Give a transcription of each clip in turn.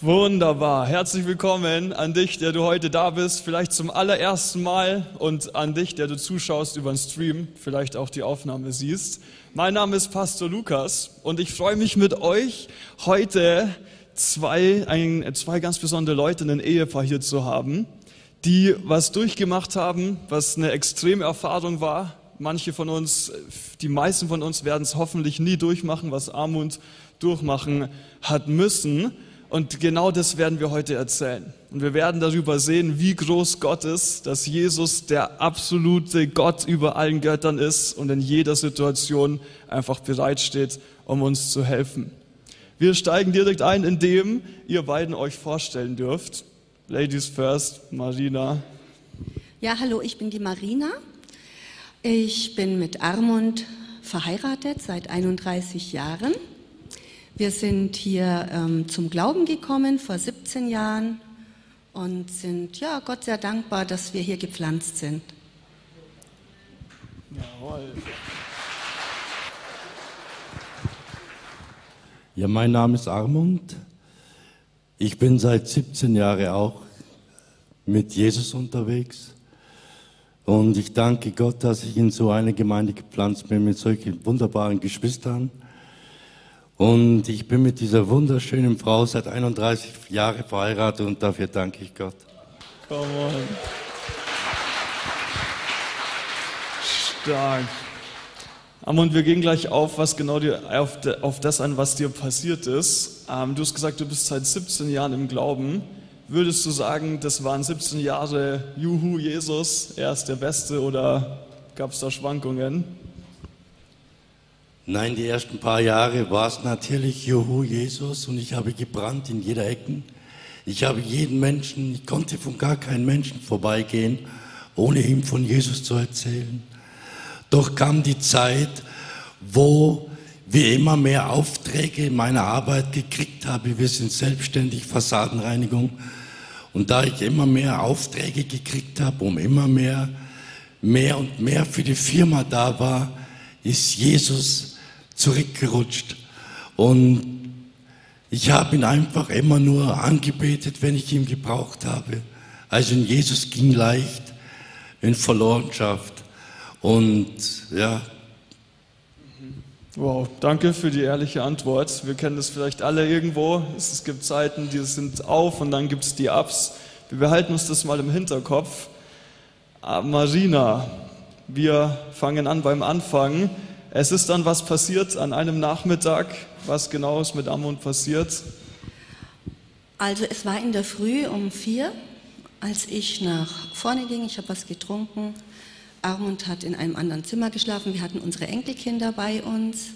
Wunderbar. Herzlich willkommen an dich, der du heute da bist, vielleicht zum allerersten Mal und an dich, der du zuschaust über den Stream, vielleicht auch die Aufnahme siehst. Mein Name ist Pastor Lukas und ich freue mich mit euch heute zwei, ein, zwei ganz besondere Leute, ein Ehepaar hier zu haben, die was durchgemacht haben, was eine extreme Erfahrung war. Manche von uns, die meisten von uns werden es hoffentlich nie durchmachen, was Armut durchmachen hat müssen. Und genau das werden wir heute erzählen. Und wir werden darüber sehen, wie groß Gott ist, dass Jesus der absolute Gott über allen Göttern ist und in jeder Situation einfach bereitsteht, um uns zu helfen. Wir steigen direkt ein, indem ihr beiden euch vorstellen dürft. Ladies first, Marina. Ja, hallo, ich bin die Marina. Ich bin mit Armund verheiratet seit 31 Jahren. Wir sind hier ähm, zum Glauben gekommen vor 17 Jahren und sind ja Gott sehr dankbar, dass wir hier gepflanzt sind. Jawohl. Ja, mein Name ist Armund. Ich bin seit 17 Jahren auch mit Jesus unterwegs. Und ich danke Gott, dass ich in so eine Gemeinde gepflanzt bin mit solchen wunderbaren Geschwistern. Und ich bin mit dieser wunderschönen Frau seit 31 Jahren verheiratet und dafür danke ich Gott. Come on. Stark. Und wir gehen gleich auf, was genau dir, auf, de, auf das an, was dir passiert ist. Ähm, du hast gesagt, du bist seit 17 Jahren im Glauben. Würdest du sagen, das waren 17 Jahre Juhu Jesus, er ist der Beste oder gab es da Schwankungen? Nein, die ersten paar Jahre war es natürlich Juhu Jesus und ich habe gebrannt in jeder Ecke. Ich habe jeden Menschen, ich konnte von gar keinem Menschen vorbeigehen, ohne ihm von Jesus zu erzählen. Doch kam die Zeit, wo wir immer mehr Aufträge in meiner Arbeit gekriegt haben. Wir sind selbstständig Fassadenreinigung. Und da ich immer mehr Aufträge gekriegt habe, um immer mehr, mehr und mehr für die Firma da war, ist Jesus zurückgerutscht. Und ich habe ihn einfach immer nur angebetet, wenn ich ihn gebraucht habe. Also in Jesus ging leicht, in Verlorenschaft. Und ja. Wow, danke für die ehrliche Antwort. Wir kennen das vielleicht alle irgendwo. Es gibt Zeiten, die sind auf und dann gibt es die Ups. Wir behalten uns das mal im Hinterkopf. Ah, Marina, wir fangen an beim Anfang. Es ist dann was passiert an einem Nachmittag. Was genau ist mit Ammon passiert? Also es war in der Früh um vier, als ich nach vorne ging. Ich habe was getrunken. Armund hat in einem anderen Zimmer geschlafen. Wir hatten unsere Enkelkinder bei uns.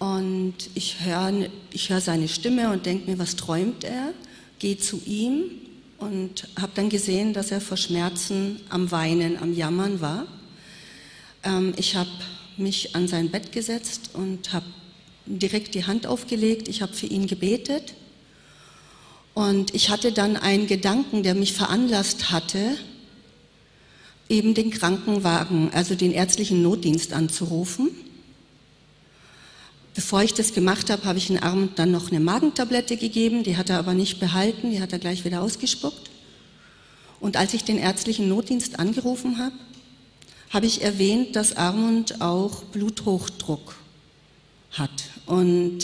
Und ich höre ich hör seine Stimme und denke mir, was träumt er? Gehe zu ihm und habe dann gesehen, dass er vor Schmerzen am Weinen, am Jammern war. Ähm, ich habe mich an sein Bett gesetzt und habe direkt die Hand aufgelegt. Ich habe für ihn gebetet. Und ich hatte dann einen Gedanken, der mich veranlasst hatte, eben den Krankenwagen, also den ärztlichen Notdienst anzurufen. Bevor ich das gemacht habe, habe ich in Arm dann noch eine Magentablette gegeben, die hat er aber nicht behalten, die hat er gleich wieder ausgespuckt. Und als ich den ärztlichen Notdienst angerufen habe, habe ich erwähnt, dass Armund auch Bluthochdruck hat. Und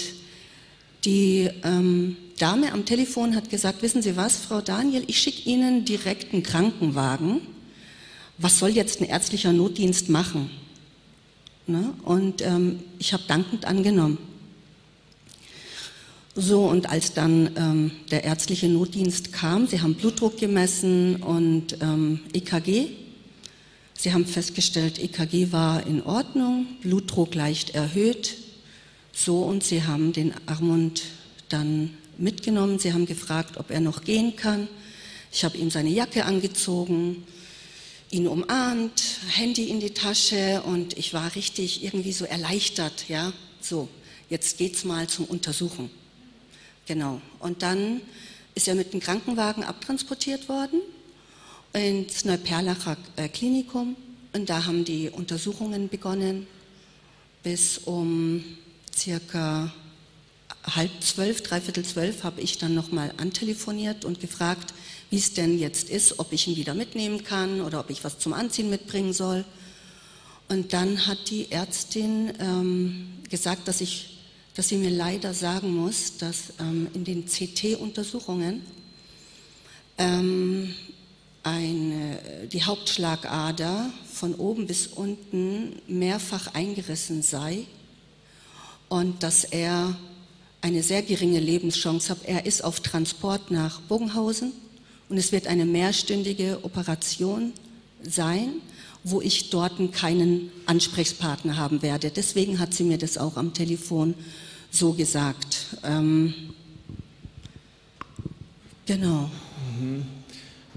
die ähm, Dame am Telefon hat gesagt, wissen Sie was, Frau Daniel, ich schicke Ihnen direkt einen Krankenwagen. Was soll jetzt ein ärztlicher Notdienst machen? Ne? Und ähm, ich habe dankend angenommen. So, und als dann ähm, der ärztliche Notdienst kam, sie haben Blutdruck gemessen und ähm, EKG Sie haben festgestellt, EKG war in Ordnung, Blutdruck leicht erhöht. So, und Sie haben den Armund dann mitgenommen. Sie haben gefragt, ob er noch gehen kann. Ich habe ihm seine Jacke angezogen, ihn umarmt, Handy in die Tasche und ich war richtig irgendwie so erleichtert, ja. So, jetzt geht's mal zum Untersuchen. Genau. Und dann ist er mit dem Krankenwagen abtransportiert worden ins Neuperlacher äh, Klinikum und da haben die Untersuchungen begonnen bis um circa halb zwölf, dreiviertel zwölf habe ich dann nochmal antelefoniert und gefragt, wie es denn jetzt ist, ob ich ihn wieder mitnehmen kann oder ob ich was zum Anziehen mitbringen soll. Und dann hat die Ärztin ähm, gesagt, dass, ich, dass sie mir leider sagen muss, dass ähm, in den CT-Untersuchungen ähm, eine, die Hauptschlagader von oben bis unten mehrfach eingerissen sei und dass er eine sehr geringe Lebenschance hat. Er ist auf Transport nach Bogenhausen und es wird eine mehrstündige Operation sein, wo ich dort keinen Ansprechpartner haben werde. Deswegen hat sie mir das auch am Telefon so gesagt. Ähm, genau. Mhm.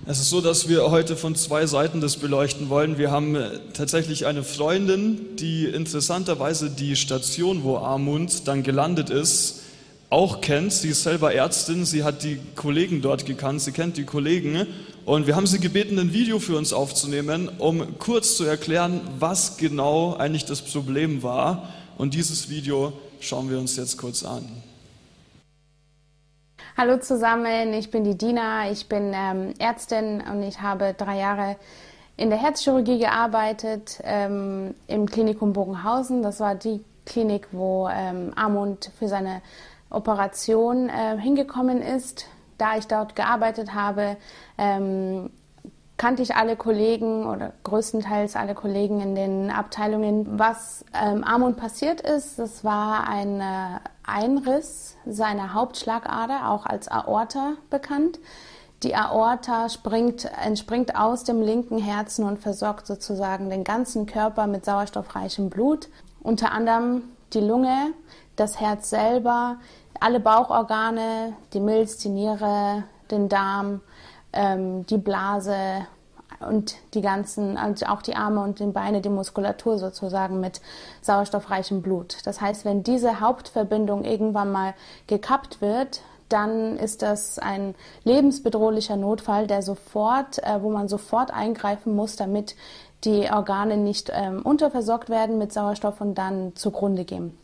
Es ist so, dass wir heute von zwei Seiten das beleuchten wollen. Wir haben äh, tatsächlich eine Freundin, die interessanterweise die Station, wo Armund dann gelandet ist, auch kennt. Sie ist selber Ärztin, sie hat die Kollegen dort gekannt, sie kennt die Kollegen. Und wir haben sie gebeten, ein Video für uns aufzunehmen, um kurz zu erklären, was genau eigentlich das Problem war. Und dieses Video schauen wir uns jetzt kurz an. Hallo zusammen, ich bin die Dina, ich bin ähm, Ärztin und ich habe drei Jahre in der Herzchirurgie gearbeitet ähm, im Klinikum Bogenhausen. Das war die Klinik, wo ähm, Amund für seine Operation äh, hingekommen ist. Da ich dort gearbeitet habe, ähm, kannte ich alle Kollegen oder größtenteils alle Kollegen in den Abteilungen. Was ähm, Amund passiert ist, das war ein äh, Einriss seiner Hauptschlagader, auch als Aorta bekannt. Die Aorta springt, entspringt aus dem linken Herzen und versorgt sozusagen den ganzen Körper mit sauerstoffreichem Blut. Unter anderem die Lunge, das Herz selber, alle Bauchorgane, die Milz, die Niere, den Darm, ähm, die Blase und die ganzen, also auch die Arme und die Beine, die Muskulatur sozusagen mit sauerstoffreichem Blut. Das heißt, wenn diese Hauptverbindung irgendwann mal gekappt wird, dann ist das ein lebensbedrohlicher Notfall, der sofort, äh, wo man sofort eingreifen muss, damit die Organe nicht ähm, unterversorgt werden mit Sauerstoff und dann zugrunde gehen.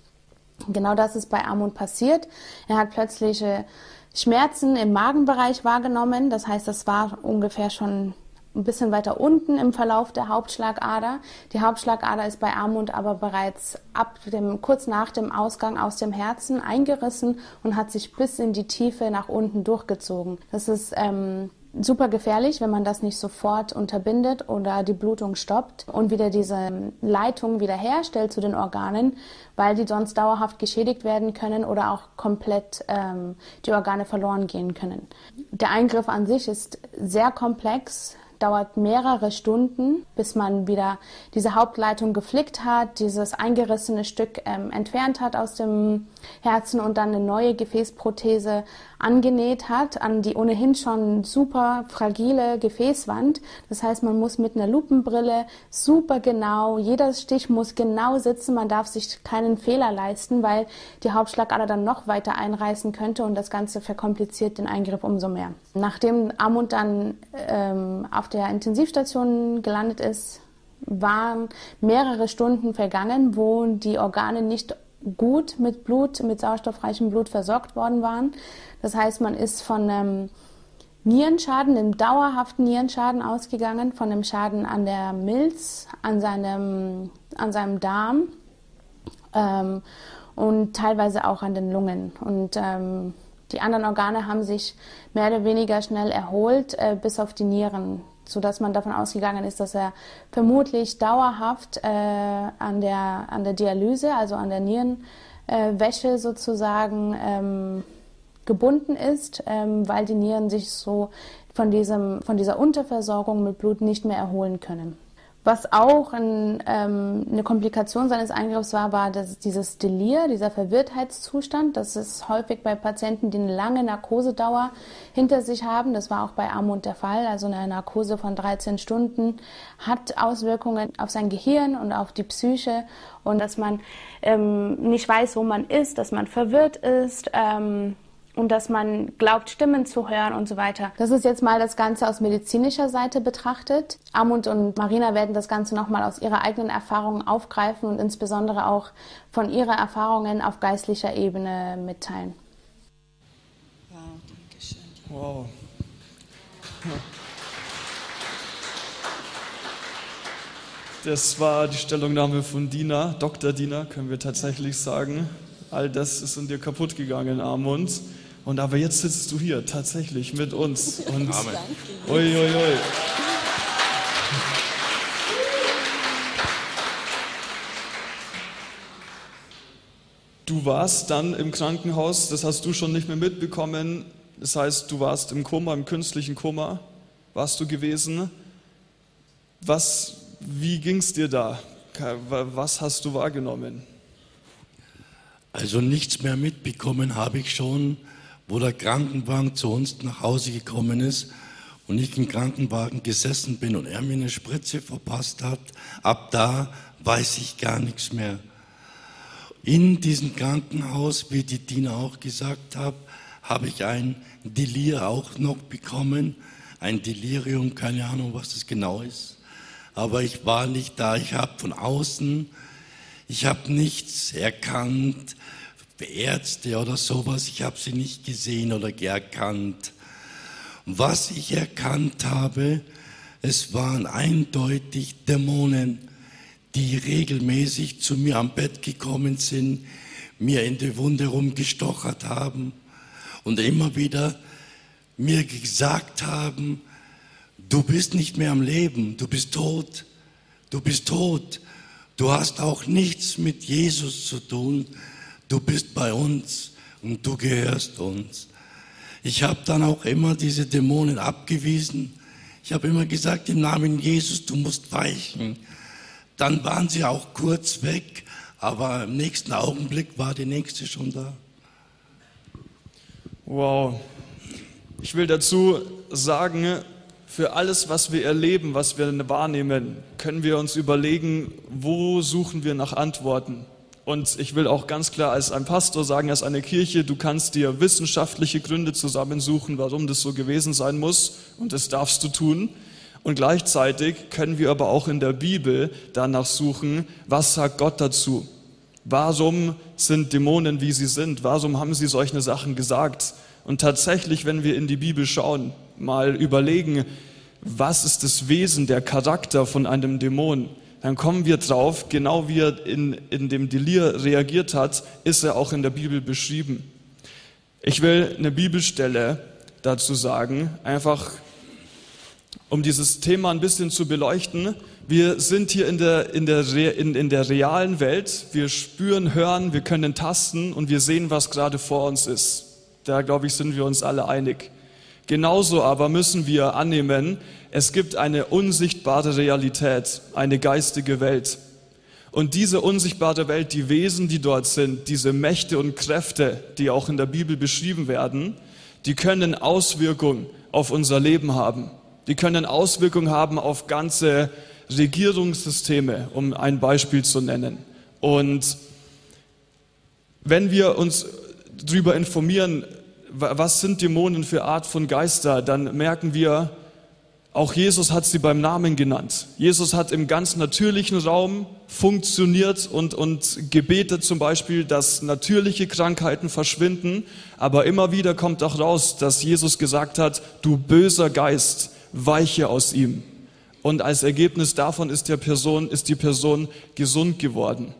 Genau das ist bei Amund passiert. Er hat plötzliche Schmerzen im Magenbereich wahrgenommen. Das heißt, das war ungefähr schon ein bisschen weiter unten im Verlauf der Hauptschlagader. Die Hauptschlagader ist bei Amund aber bereits ab dem, kurz nach dem Ausgang aus dem Herzen eingerissen und hat sich bis in die Tiefe nach unten durchgezogen. Das ist ähm, super gefährlich, wenn man das nicht sofort unterbindet oder die Blutung stoppt und wieder diese Leitung wiederherstellt zu den Organen, weil die sonst dauerhaft geschädigt werden können oder auch komplett ähm, die Organe verloren gehen können. Der Eingriff an sich ist sehr komplex, dauert mehrere Stunden, bis man wieder diese Hauptleitung geflickt hat, dieses eingerissene Stück ähm, entfernt hat aus dem Herzen und dann eine neue Gefäßprothese angenäht hat an die ohnehin schon super fragile Gefäßwand. Das heißt, man muss mit einer Lupenbrille super genau, jeder Stich muss genau sitzen, man darf sich keinen Fehler leisten, weil die Hauptschlagader dann noch weiter einreißen könnte und das Ganze verkompliziert den Eingriff umso mehr. Nachdem Amund dann ähm, auf der Intensivstation gelandet ist, waren mehrere Stunden vergangen, wo die Organe nicht gut mit Blut, mit sauerstoffreichem Blut versorgt worden waren. Das heißt, man ist von einem Nierenschaden, einem dauerhaften Nierenschaden ausgegangen, von einem Schaden an der Milz, an seinem, an seinem Darm ähm, und teilweise auch an den Lungen. Und ähm, die anderen Organe haben sich mehr oder weniger schnell erholt, äh, bis auf die Nieren sodass man davon ausgegangen ist, dass er vermutlich dauerhaft äh, an, der, an der Dialyse, also an der Nierenwäsche sozusagen ähm, gebunden ist, ähm, weil die Nieren sich so von, diesem, von dieser Unterversorgung mit Blut nicht mehr erholen können. Was auch ein, ähm, eine Komplikation seines Eingriffs war, war dass dieses Delir, dieser Verwirrtheitszustand. Das ist häufig bei Patienten, die eine lange Narkosedauer hinter sich haben. Das war auch bei Armut der Fall. Also eine Narkose von 13 Stunden hat Auswirkungen auf sein Gehirn und auf die Psyche. Und dass man ähm, nicht weiß, wo man ist, dass man verwirrt ist. Ähm, und dass man glaubt, Stimmen zu hören und so weiter. Das ist jetzt mal das Ganze aus medizinischer Seite betrachtet. Amund und Marina werden das Ganze nochmal aus ihrer eigenen Erfahrung aufgreifen und insbesondere auch von ihren Erfahrungen auf geistlicher Ebene mitteilen. Wow, danke schön. Wow. Das war die Stellungnahme von Dina, Dr. Dina, können wir tatsächlich sagen. All das ist in dir kaputt gegangen, Armund. Und aber jetzt sitzt du hier tatsächlich mit uns. Und Amen. ui, ui, ui. Du warst dann im Krankenhaus, das hast du schon nicht mehr mitbekommen. Das heißt, du warst im Koma, im künstlichen Koma, warst du gewesen. Was, wie ging es dir da? Was hast du wahrgenommen? Also nichts mehr mitbekommen habe ich schon, wo der Krankenwagen zu uns nach Hause gekommen ist und ich im Krankenwagen gesessen bin und er mir eine Spritze verpasst hat. Ab da weiß ich gar nichts mehr. In diesem Krankenhaus, wie die Dina auch gesagt hat, habe ich ein Delir auch noch bekommen. Ein Delirium, keine Ahnung, was das genau ist. Aber ich war nicht da. Ich habe von außen, ich habe nichts erkannt. Ärzte oder sowas, ich habe sie nicht gesehen oder erkannt. Was ich erkannt habe, es waren eindeutig Dämonen, die regelmäßig zu mir am Bett gekommen sind, mir in die Wunde rumgestochert haben und immer wieder mir gesagt haben, du bist nicht mehr am Leben, du bist tot, du bist tot, du hast auch nichts mit Jesus zu tun, du bist bei uns und du gehörst uns. Ich habe dann auch immer diese Dämonen abgewiesen. Ich habe immer gesagt, im Namen Jesus, du musst weichen. Dann waren sie auch kurz weg, aber im nächsten Augenblick war die nächste schon da. Wow. Ich will dazu sagen, für alles, was wir erleben, was wir wahrnehmen, können wir uns überlegen, wo suchen wir nach Antworten. Und ich will auch ganz klar als ein Pastor sagen, als eine Kirche, du kannst dir wissenschaftliche Gründe zusammensuchen, warum das so gewesen sein muss. Und das darfst du tun. Und gleichzeitig können wir aber auch in der Bibel danach suchen, was sagt Gott dazu? Warum sind Dämonen, wie sie sind? Warum haben sie solche Sachen gesagt? Und tatsächlich, wenn wir in die Bibel schauen, mal überlegen, was ist das Wesen, der Charakter von einem Dämon, dann kommen wir drauf, genau wie er in, in dem Delir reagiert hat, ist er auch in der Bibel beschrieben. Ich will eine Bibelstelle dazu sagen, einfach um dieses Thema ein bisschen zu beleuchten. Wir sind hier in der, in der, in, in der realen Welt. Wir spüren, hören, wir können tasten und wir sehen, was gerade vor uns ist. Da, glaube ich, sind wir uns alle einig. Genauso aber müssen wir annehmen, es gibt eine unsichtbare Realität, eine geistige Welt. Und diese unsichtbare Welt, die Wesen, die dort sind, diese Mächte und Kräfte, die auch in der Bibel beschrieben werden, die können Auswirkungen auf unser Leben haben. Die können Auswirkungen haben auf ganze Regierungssysteme, um ein Beispiel zu nennen. Und wenn wir uns darüber informieren, was sind Dämonen für Art von Geister, dann merken wir, auch Jesus hat sie beim Namen genannt. Jesus hat im ganz natürlichen Raum funktioniert und, und gebetet zum Beispiel, dass natürliche Krankheiten verschwinden. Aber immer wieder kommt auch raus, dass Jesus gesagt hat, du böser Geist, weiche aus ihm. Und als Ergebnis davon ist, der Person, ist die Person gesund geworden.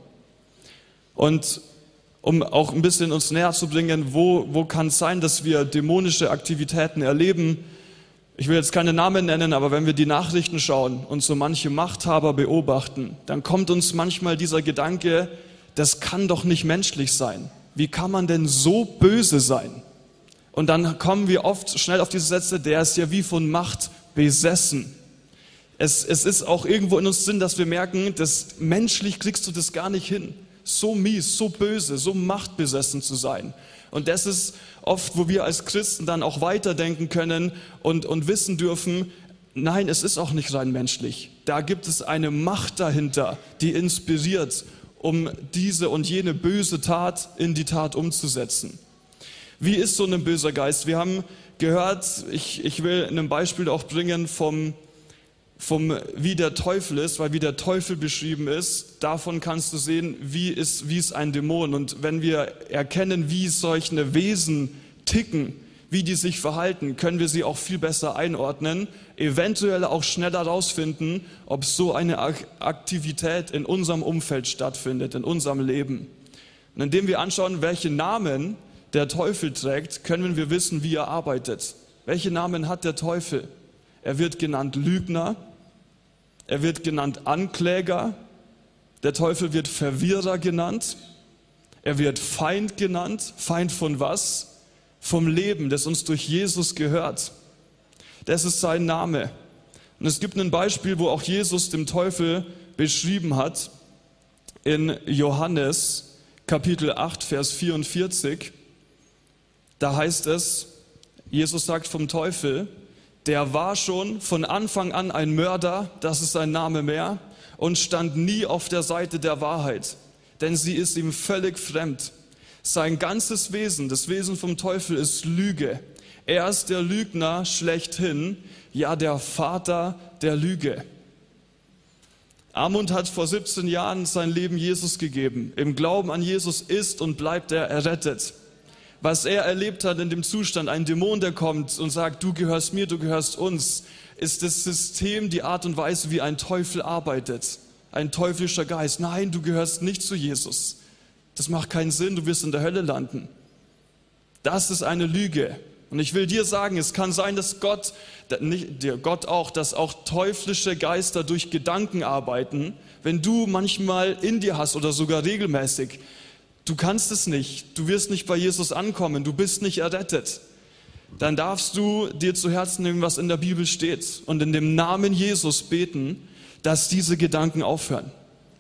Und um auch ein bisschen uns näher zu bringen, wo, wo kann es sein, dass wir dämonische Aktivitäten erleben? Ich will jetzt keine Namen nennen, aber wenn wir die Nachrichten schauen und so manche Machthaber beobachten, dann kommt uns manchmal dieser Gedanke, das kann doch nicht menschlich sein. Wie kann man denn so böse sein? Und dann kommen wir oft schnell auf diese Sätze, der ist ja wie von Macht besessen. Es, es ist auch irgendwo in uns Sinn, dass wir merken, dass menschlich kriegst du das gar nicht hin. So mies, so böse, so machtbesessen zu sein. Und das ist oft, wo wir als Christen dann auch weiterdenken können und, und wissen dürfen, nein, es ist auch nicht rein menschlich. Da gibt es eine Macht dahinter, die inspiriert, um diese und jene böse Tat in die Tat umzusetzen. Wie ist so ein böser Geist? Wir haben gehört, ich, ich will ein Beispiel auch bringen vom, vom, wie der Teufel ist, weil wie der Teufel beschrieben ist, davon kannst du sehen, wie ist, wie ist ein Dämon. Und wenn wir erkennen, wie solche Wesen ticken, wie die sich verhalten, können wir sie auch viel besser einordnen, eventuell auch schneller herausfinden, ob so eine Aktivität in unserem Umfeld stattfindet, in unserem Leben. Und indem wir anschauen, welche Namen der Teufel trägt, können wir wissen, wie er arbeitet. Welche Namen hat der Teufel? Er wird genannt Lügner, er wird genannt Ankläger, der Teufel wird Verwirrer genannt, er wird Feind genannt. Feind von was? vom Leben, das uns durch Jesus gehört. Das ist sein Name. Und es gibt ein Beispiel, wo auch Jesus dem Teufel beschrieben hat in Johannes Kapitel 8, Vers 44. Da heißt es, Jesus sagt vom Teufel, der war schon von Anfang an ein Mörder, das ist sein Name mehr, und stand nie auf der Seite der Wahrheit, denn sie ist ihm völlig fremd. Sein ganzes Wesen, das Wesen vom Teufel ist Lüge. Er ist der Lügner schlechthin, ja der Vater der Lüge. Amund hat vor 17 Jahren sein Leben Jesus gegeben. Im Glauben an Jesus ist und bleibt er errettet. Was er erlebt hat in dem Zustand, ein Dämon, der kommt und sagt, du gehörst mir, du gehörst uns, ist das System, die Art und Weise, wie ein Teufel arbeitet. Ein teuflischer Geist. Nein, du gehörst nicht zu Jesus. Das macht keinen Sinn, du wirst in der Hölle landen. Das ist eine Lüge. Und ich will dir sagen, es kann sein, dass Gott, nicht dir, Gott auch, dass auch teuflische Geister durch Gedanken arbeiten, wenn du manchmal in dir hast oder sogar regelmäßig. Du kannst es nicht, du wirst nicht bei Jesus ankommen, du bist nicht errettet. Dann darfst du dir zu Herzen nehmen, was in der Bibel steht und in dem Namen Jesus beten, dass diese Gedanken aufhören.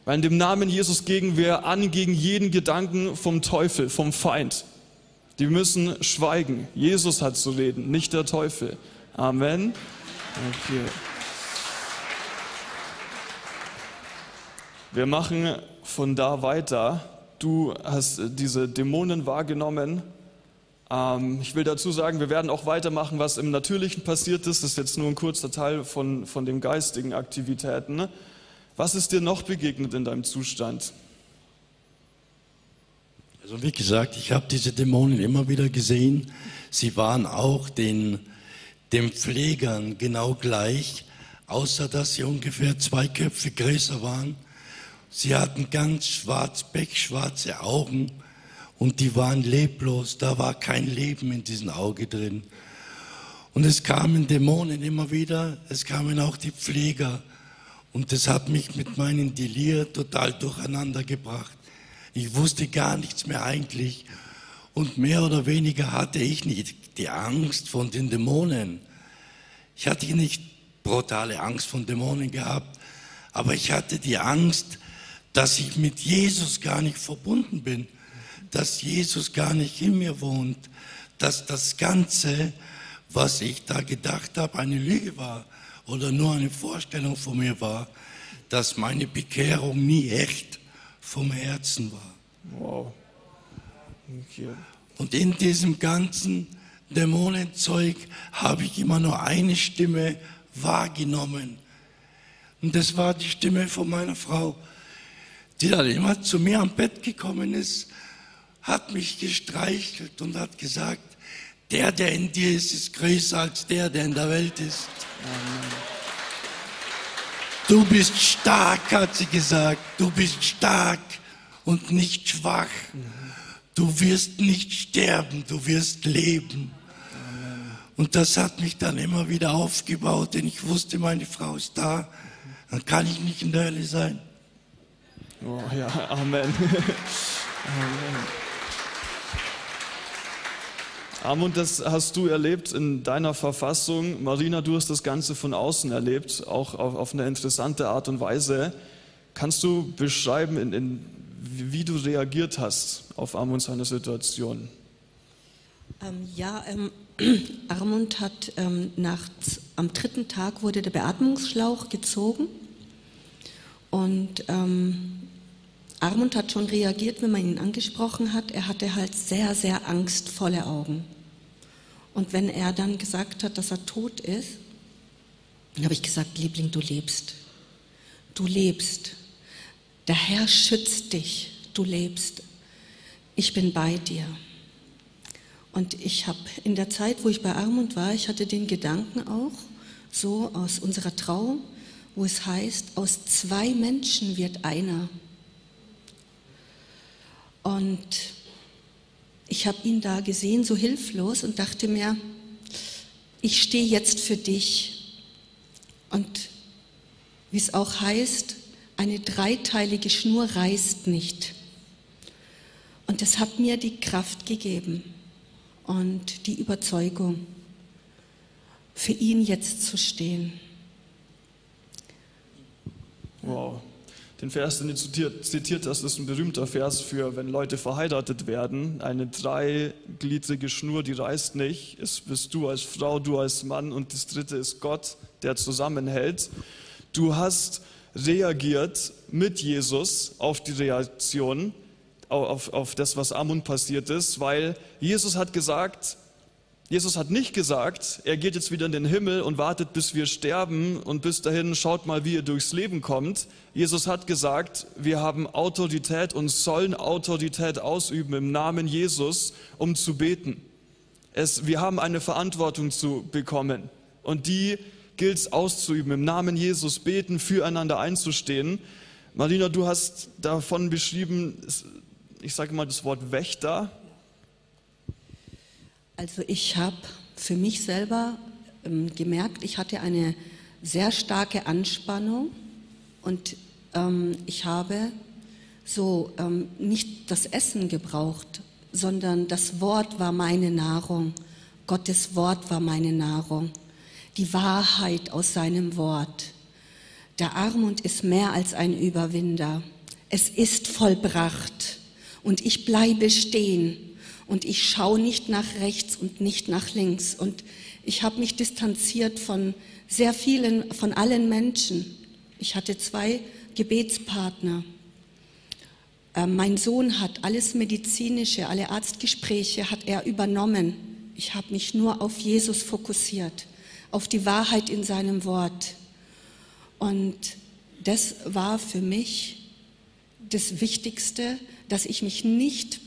Weil in dem Namen Jesus gegen wir an gegen jeden Gedanken vom Teufel, vom Feind. Die müssen schweigen. Jesus hat zu reden, nicht der Teufel. Amen. Okay. Wir machen von da weiter. Du hast diese Dämonen wahrgenommen. Ähm, ich will dazu sagen, wir werden auch weitermachen, was im Natürlichen passiert ist. Das ist jetzt nur ein kurzer Teil von, von den geistigen Aktivitäten. Was ist dir noch begegnet in deinem Zustand? Also wie gesagt, ich habe diese Dämonen immer wieder gesehen. Sie waren auch den, den Pflegern genau gleich, außer dass sie ungefähr zwei Köpfe größer waren. Sie hatten ganz schwarz, pechschwarze Augen und die waren leblos. Da war kein Leben in diesem Auge drin. Und es kamen Dämonen immer wieder, es kamen auch die Pfleger und das hat mich mit meinem Delir total durcheinander gebracht. Ich wusste gar nichts mehr eigentlich. Und mehr oder weniger hatte ich nicht die Angst von den Dämonen. Ich hatte nicht brutale Angst von Dämonen gehabt, aber ich hatte die Angst, dass ich mit Jesus gar nicht verbunden bin, dass Jesus gar nicht in mir wohnt, dass das Ganze, was ich da gedacht habe, eine Lüge war oder nur eine Vorstellung von mir war, dass meine Bekehrung nie echt vom Herzen war. Wow. Okay. Und in diesem ganzen Dämonenzeug habe ich immer nur eine Stimme wahrgenommen. Und das war die Stimme von meiner Frau, die dann immer zu mir am Bett gekommen ist, hat mich gestreichelt und hat gesagt, der, der in dir ist, ist größer als der, der in der Welt ist. Du bist stark, hat sie gesagt. Du bist stark und nicht schwach. Du wirst nicht sterben, du wirst leben. Und das hat mich dann immer wieder aufgebaut, denn ich wusste, meine Frau ist da. Dann kann ich nicht in der Hölle sein. Oh ja, Amen. Amen. Amund, das hast du erlebt in deiner Verfassung. Marina, du hast das Ganze von außen erlebt, auch auf, auf eine interessante Art und Weise. Kannst du beschreiben, in, in, wie du reagiert hast auf Amund seine Situation? Ähm, ja, ähm, Armund hat ähm, nachts, am dritten Tag wurde der Beatmungsschlauch gezogen und ähm, Armund hat schon reagiert, wenn man ihn angesprochen hat. Er hatte halt sehr, sehr angstvolle Augen. Und wenn er dann gesagt hat, dass er tot ist, dann habe ich gesagt, Liebling, du lebst. Du lebst. Der Herr schützt dich. Du lebst. Ich bin bei dir. Und ich habe in der Zeit, wo ich bei Armund war, ich hatte den Gedanken auch, so aus unserer Trauung, wo es heißt, aus zwei Menschen wird einer. Und ich habe ihn da gesehen, so hilflos, und dachte mir, ich stehe jetzt für dich. Und wie es auch heißt, eine dreiteilige Schnur reißt nicht. Und das hat mir die Kraft gegeben und die Überzeugung, für ihn jetzt zu stehen. Wow. Den Vers, den du zitiert hast, ist ein berühmter Vers für, wenn Leute verheiratet werden. Eine dreigliedrige Schnur, die reißt nicht. Es bist du als Frau, du als Mann und das dritte ist Gott, der zusammenhält. Du hast reagiert mit Jesus auf die Reaktion, auf, auf das, was Amun passiert ist, weil Jesus hat gesagt, Jesus hat nicht gesagt, er geht jetzt wieder in den Himmel und wartet, bis wir sterben und bis dahin schaut mal, wie ihr durchs Leben kommt. Jesus hat gesagt, wir haben Autorität und sollen Autorität ausüben im Namen Jesus, um zu beten. Es, wir haben eine Verantwortung zu bekommen und die gilt es auszuüben, im Namen Jesus beten, füreinander einzustehen. Marina, du hast davon beschrieben, ich sage mal das Wort Wächter, also ich habe für mich selber ähm, gemerkt, ich hatte eine sehr starke Anspannung und ähm, ich habe so ähm, nicht das Essen gebraucht, sondern das Wort war meine Nahrung. Gottes Wort war meine Nahrung. Die Wahrheit aus seinem Wort. Der Armut ist mehr als ein Überwinder. Es ist vollbracht und ich bleibe stehen und ich schaue nicht nach rechts und nicht nach links. Und ich habe mich distanziert von sehr vielen, von allen Menschen. Ich hatte zwei Gebetspartner. Äh, mein Sohn hat alles medizinische, alle Arztgespräche hat er übernommen. Ich habe mich nur auf Jesus fokussiert, auf die Wahrheit in seinem Wort. Und das war für mich das Wichtigste, dass ich mich nicht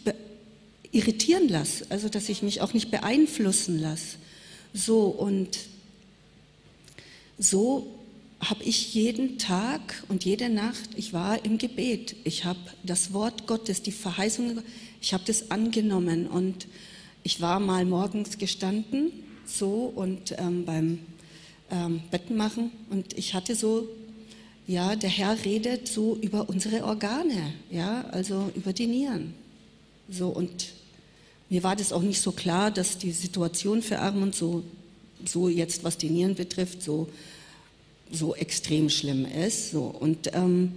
irritieren lasse, also dass ich mich auch nicht beeinflussen lasse. So und so habe ich jeden Tag und jede Nacht, ich war im Gebet, ich habe das Wort Gottes, die Verheißung, ich habe das angenommen und ich war mal morgens gestanden so und ähm, beim ähm, Betten machen und ich hatte so, ja, der Herr redet so über unsere Organe, ja, also über die Nieren. So und mir war das auch nicht so klar, dass die Situation für Armut so, so jetzt, was die Nieren betrifft, so, so extrem schlimm ist. So. Und ähm,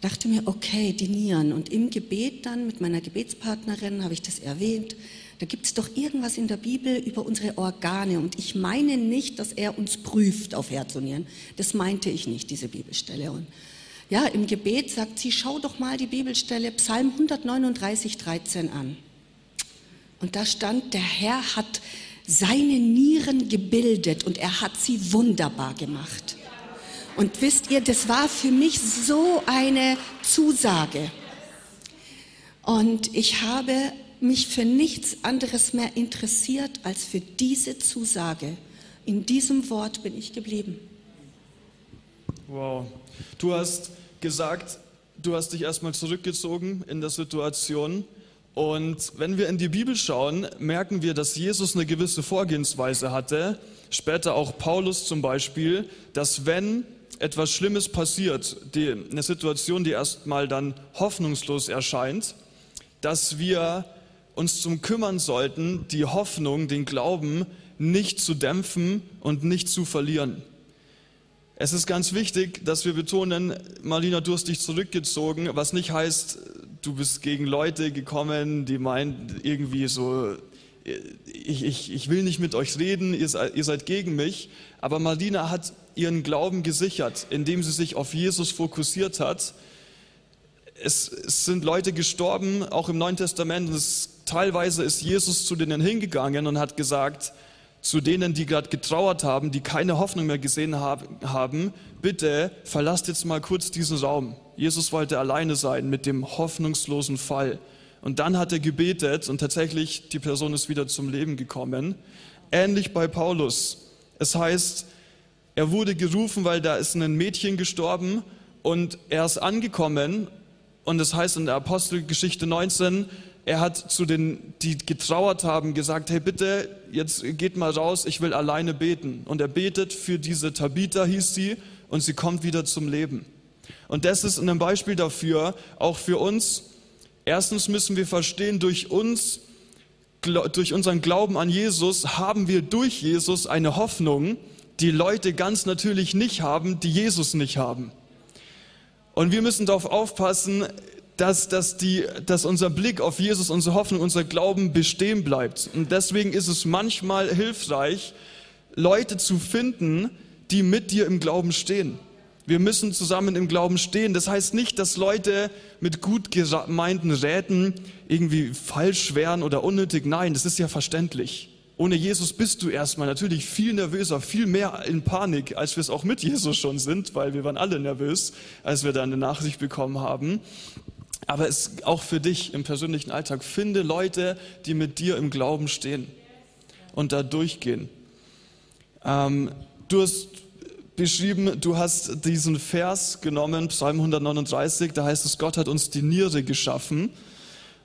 dachte mir, okay, die Nieren. Und im Gebet dann mit meiner Gebetspartnerin habe ich das erwähnt. Da gibt es doch irgendwas in der Bibel über unsere Organe. Und ich meine nicht, dass er uns prüft auf Herz und Nieren. Das meinte ich nicht, diese Bibelstelle. Und ja, im Gebet sagt sie, schau doch mal die Bibelstelle Psalm 139, 13 an. Und da stand, der Herr hat seine Nieren gebildet und er hat sie wunderbar gemacht. Und wisst ihr, das war für mich so eine Zusage. Und ich habe mich für nichts anderes mehr interessiert als für diese Zusage. In diesem Wort bin ich geblieben. Wow. Du hast gesagt, du hast dich erstmal zurückgezogen in der Situation und wenn wir in die Bibel schauen, merken wir, dass Jesus eine gewisse Vorgehensweise hatte, später auch Paulus zum Beispiel, dass wenn etwas Schlimmes passiert, die, eine Situation, die erstmal dann hoffnungslos erscheint, dass wir uns zum kümmern sollten, die Hoffnung, den Glauben nicht zu dämpfen und nicht zu verlieren. Es ist ganz wichtig, dass wir betonen, Marlina, du hast dich zurückgezogen, was nicht heißt, du bist gegen Leute gekommen, die meinen irgendwie so, ich, ich, ich will nicht mit euch reden, ihr seid, ihr seid gegen mich. Aber Marlina hat ihren Glauben gesichert, indem sie sich auf Jesus fokussiert hat. es, es sind Leute gestorben, auch im Neuen Testament. Es, teilweise ist Jesus zu denen hingegangen und hat gesagt, zu denen, die gerade getrauert haben, die keine Hoffnung mehr gesehen haben, bitte verlasst jetzt mal kurz diesen Raum. Jesus wollte alleine sein mit dem hoffnungslosen Fall. Und dann hat er gebetet und tatsächlich die Person ist wieder zum Leben gekommen. Ähnlich bei Paulus. Es heißt, er wurde gerufen, weil da ist ein Mädchen gestorben und er ist angekommen und es heißt in der Apostelgeschichte 19, er hat zu den, die getrauert haben, gesagt, hey bitte, jetzt geht mal raus, ich will alleine beten. Und er betet für diese Tabitha, hieß sie, und sie kommt wieder zum Leben. Und das ist ein Beispiel dafür, auch für uns. Erstens müssen wir verstehen, durch uns, durch unseren Glauben an Jesus, haben wir durch Jesus eine Hoffnung, die Leute ganz natürlich nicht haben, die Jesus nicht haben. Und wir müssen darauf aufpassen, dass, dass, die, dass unser Blick auf Jesus, unsere Hoffnung, unser Glauben bestehen bleibt. Und deswegen ist es manchmal hilfreich, Leute zu finden, die mit dir im Glauben stehen. Wir müssen zusammen im Glauben stehen. Das heißt nicht, dass Leute mit gut gemeinten Räten irgendwie falsch wären oder unnötig. Nein, das ist ja verständlich. Ohne Jesus bist du erstmal natürlich viel nervöser, viel mehr in Panik, als wir es auch mit Jesus schon sind, weil wir waren alle nervös, als wir da eine Nachricht bekommen haben. Aber es auch für dich im persönlichen Alltag. Finde Leute, die mit dir im Glauben stehen und da durchgehen. Ähm, du hast beschrieben, du hast diesen Vers genommen, Psalm 139, da heißt es, Gott hat uns die Niere geschaffen.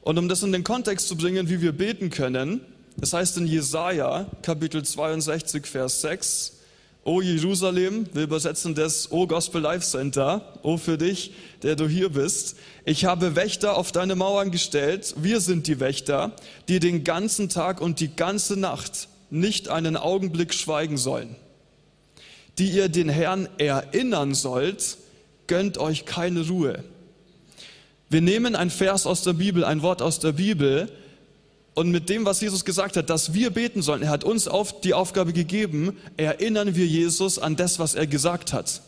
Und um das in den Kontext zu bringen, wie wir beten können, das heißt in Jesaja, Kapitel 62, Vers 6, O Jerusalem, wir übersetzen das O Gospel Life Center, O für dich, der du hier bist. Ich habe Wächter auf deine Mauern gestellt. Wir sind die Wächter, die den ganzen Tag und die ganze Nacht nicht einen Augenblick schweigen sollen. Die ihr den Herrn erinnern sollt, gönnt euch keine Ruhe. Wir nehmen ein Vers aus der Bibel, ein Wort aus der Bibel, und mit dem, was Jesus gesagt hat, dass wir beten sollen, er hat uns auf die Aufgabe gegeben, erinnern wir Jesus an das, was er gesagt hat.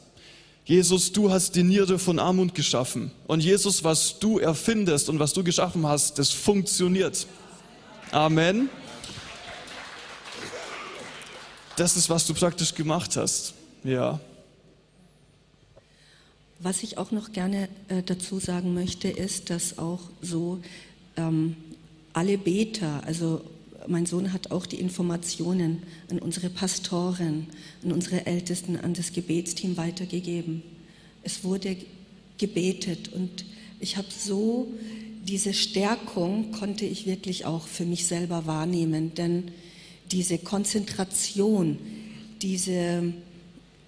Jesus, du hast die Niere von Armut geschaffen. Und Jesus, was du erfindest und was du geschaffen hast, das funktioniert. Amen. Das ist, was du praktisch gemacht hast. Ja. Was ich auch noch gerne äh, dazu sagen möchte, ist, dass auch so ähm, alle Beter, also mein Sohn hat auch die Informationen an unsere Pastoren, an unsere Ältesten, an das Gebetsteam weitergegeben. Es wurde gebetet und ich habe so diese Stärkung konnte ich wirklich auch für mich selber wahrnehmen, denn diese Konzentration, diese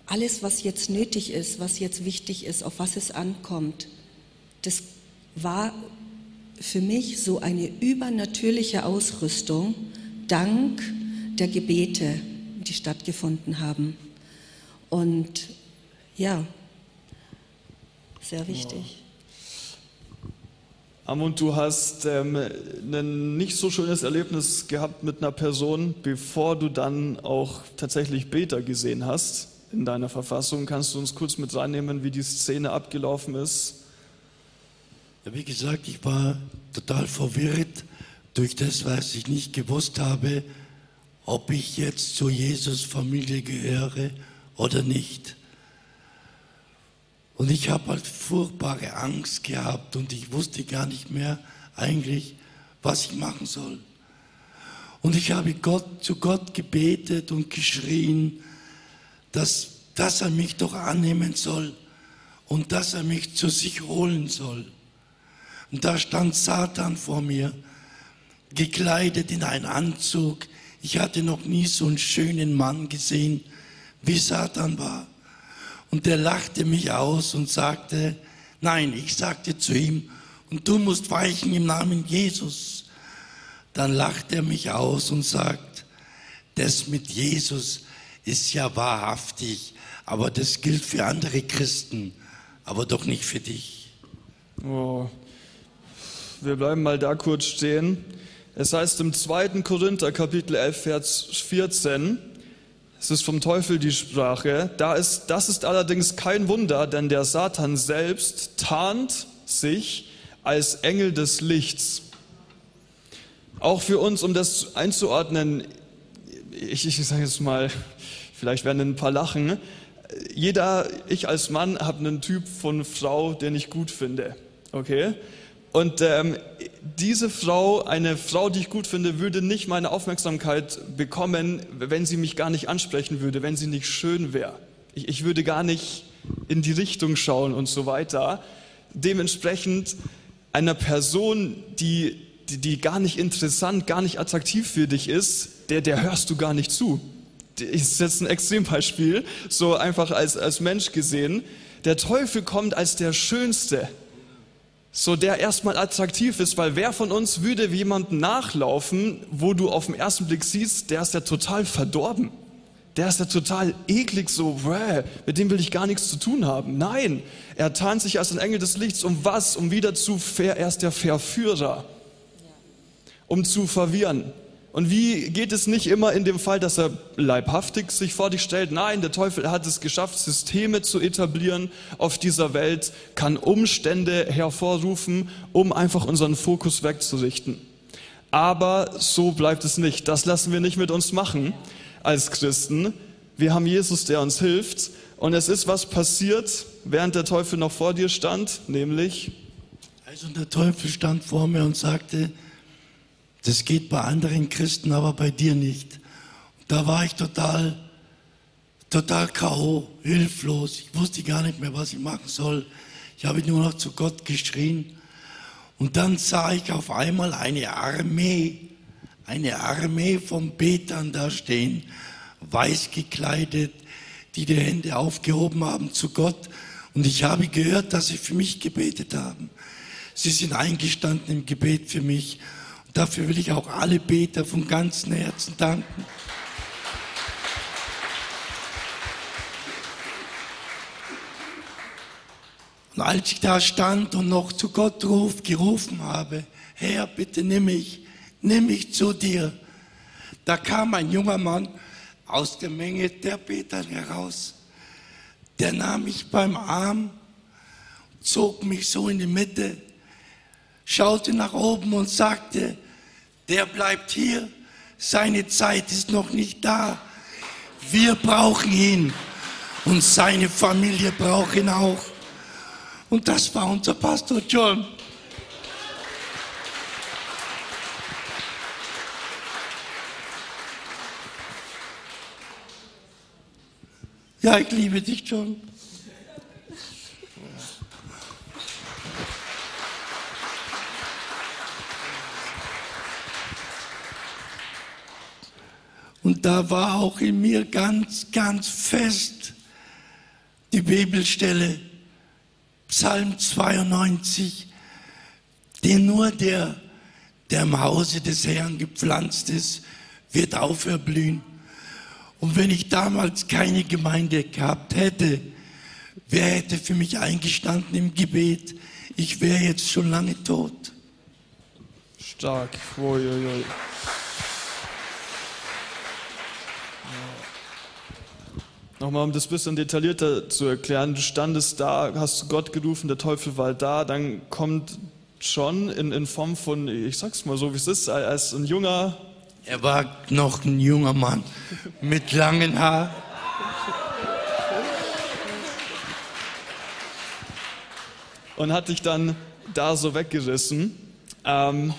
alles, was jetzt nötig ist, was jetzt wichtig ist, auf was es ankommt, das war für mich so eine übernatürliche Ausrüstung dank der Gebete, die stattgefunden haben. Und ja, sehr wichtig. Amund, du hast ähm, ein nicht so schönes Erlebnis gehabt mit einer Person, bevor du dann auch tatsächlich Beter gesehen hast in deiner Verfassung. Kannst du uns kurz mit reinnehmen, wie die Szene abgelaufen ist? Ja, wie gesagt, ich war total verwirrt durch das, was ich nicht gewusst habe, ob ich jetzt zur Jesus-Familie gehöre oder nicht. Und ich habe halt furchtbare Angst gehabt und ich wusste gar nicht mehr eigentlich, was ich machen soll. Und ich habe Gott, zu Gott gebetet und geschrien, dass, dass er mich doch annehmen soll und dass er mich zu sich holen soll. Und da stand Satan vor mir, gekleidet in einen Anzug. Ich hatte noch nie so einen schönen Mann gesehen, wie Satan war. Und der lachte mich aus und sagte, nein, ich sagte zu ihm, und du musst weichen im Namen Jesus. Dann lacht er mich aus und sagt, das mit Jesus ist ja wahrhaftig, aber das gilt für andere Christen, aber doch nicht für dich. Oh, wir bleiben mal da kurz stehen. Es heißt im 2. Korinther Kapitel 11, Vers 14, es ist vom Teufel die Sprache, da ist, das ist allerdings kein Wunder, denn der Satan selbst tarnt sich als Engel des Lichts. Auch für uns, um das einzuordnen, ich, ich sage jetzt mal, vielleicht werden ein paar lachen, jeder, ich als Mann, habe einen Typ von Frau, den ich gut finde. Okay? Und ähm, diese Frau, eine Frau, die ich gut finde, würde nicht meine Aufmerksamkeit bekommen, wenn sie mich gar nicht ansprechen würde, wenn sie nicht schön wäre. Ich, ich würde gar nicht in die Richtung schauen und so weiter. Dementsprechend einer Person, die, die, die gar nicht interessant, gar nicht attraktiv für dich ist, der, der hörst du gar nicht zu. Ich setze ein Extrembeispiel, so einfach als, als Mensch gesehen. Der Teufel kommt als der Schönste, so der erstmal attraktiv ist, weil wer von uns würde jemanden nachlaufen, wo du auf den ersten Blick siehst, der ist ja total verdorben. Der ist ja total eklig, so, bäh, mit dem will ich gar nichts zu tun haben. Nein, er tarnt sich als ein Engel des Lichts. Um was? Um wieder zu, ver, er ist der Verführer. Um zu verwirren. Und wie geht es nicht immer in dem Fall, dass er leibhaftig sich vor dich stellt? Nein, der Teufel hat es geschafft, Systeme zu etablieren auf dieser Welt, kann Umstände hervorrufen, um einfach unseren Fokus wegzurichten. Aber so bleibt es nicht. Das lassen wir nicht mit uns machen als Christen. Wir haben Jesus, der uns hilft. Und es ist was passiert, während der Teufel noch vor dir stand, nämlich. Also der Teufel stand vor mir und sagte, das geht bei anderen Christen, aber bei dir nicht. Da war ich total, total K.O., hilflos. Ich wusste gar nicht mehr, was ich machen soll. Ich habe nur noch zu Gott geschrien. Und dann sah ich auf einmal eine Armee, eine Armee von Betern da stehen, weiß gekleidet, die die Hände aufgehoben haben zu Gott. Und ich habe gehört, dass sie für mich gebetet haben. Sie sind eingestanden im Gebet für mich. Dafür will ich auch alle Beter von ganzem Herzen danken. Und als ich da stand und noch zu Gott ruf, gerufen habe, Herr, bitte nimm mich, nimm mich zu dir, da kam ein junger Mann aus der Menge der Beter heraus. Der nahm mich beim Arm, zog mich so in die Mitte, schaute nach oben und sagte, der bleibt hier. Seine Zeit ist noch nicht da. Wir brauchen ihn und seine Familie braucht ihn auch. Und das war unser Pastor John. Ja, ich liebe dich, John. Und da war auch in mir ganz, ganz fest die Bibelstelle, Psalm 92, den nur der, der im Hause des Herrn gepflanzt ist, wird auferblühen. Und wenn ich damals keine Gemeinde gehabt hätte, wer hätte für mich eingestanden im Gebet? Ich wäre jetzt schon lange tot. Stark. Uiuiui. Nochmal, um das ein bisschen detaillierter zu erklären. Du standest da, hast Gott gerufen, der Teufel war da, dann kommt John in, in Form von, ich sag's mal so, wie es ist, als ein junger... Er war noch ein junger Mann mit langen Haaren. Und hat dich dann da so weggerissen. Ähm,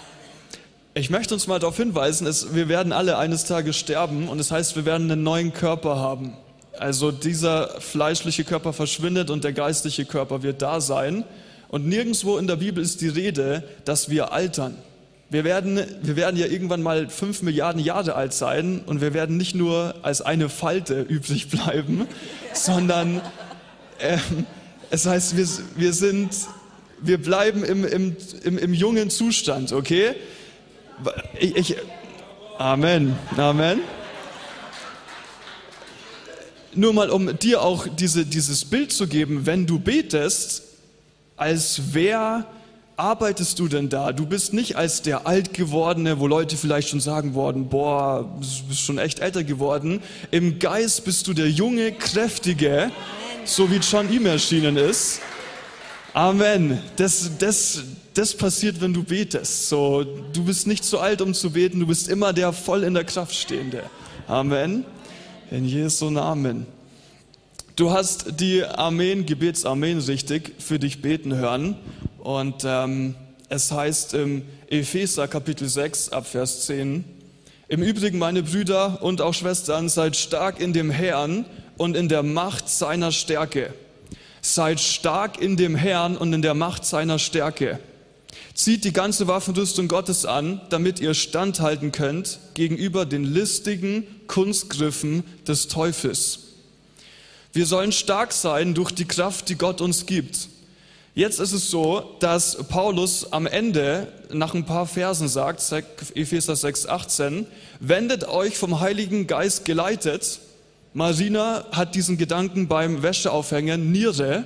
ich möchte uns mal darauf hinweisen, es, wir werden alle eines Tages sterben und das heißt, wir werden einen neuen Körper haben. Also dieser fleischliche Körper verschwindet und der geistliche Körper wird da sein. Und nirgendwo in der Bibel ist die Rede, dass wir altern. Wir werden, wir werden ja irgendwann mal fünf Milliarden Jahre alt sein und wir werden nicht nur als eine Falte übrig bleiben, sondern äh, es heißt, wir, wir sind, wir bleiben im, im, im, im jungen Zustand, okay? Ich, ich, Amen, Amen nur mal um dir auch diese, dieses Bild zu geben, wenn du betest, als wer arbeitest du denn da? Du bist nicht als der Altgewordene, wo Leute vielleicht schon sagen worden, boah, du bist schon echt älter geworden. Im Geist bist du der junge, kräftige, so wie John ihm erschienen ist. Amen. Das, das, das passiert, wenn du betest. So, du bist nicht zu alt, um zu beten. Du bist immer der voll in der Kraft stehende. Amen. In Jesu Namen. Du hast die Armeen, Gebetsarmeen richtig für dich beten hören. Und ähm, es heißt im Epheser Kapitel 6 ab Vers 10, im Übrigen, meine Brüder und auch Schwestern, seid stark in dem Herrn und in der Macht seiner Stärke. Seid stark in dem Herrn und in der Macht seiner Stärke. Zieht die ganze Waffenrüstung Gottes an, damit ihr standhalten könnt gegenüber den listigen Kunstgriffen des Teufels. Wir sollen stark sein durch die Kraft, die Gott uns gibt. Jetzt ist es so, dass Paulus am Ende nach ein paar Versen sagt, Epheser 6, 18, wendet euch vom Heiligen Geist geleitet. Marina hat diesen Gedanken beim Wäscheaufhängen, Niere,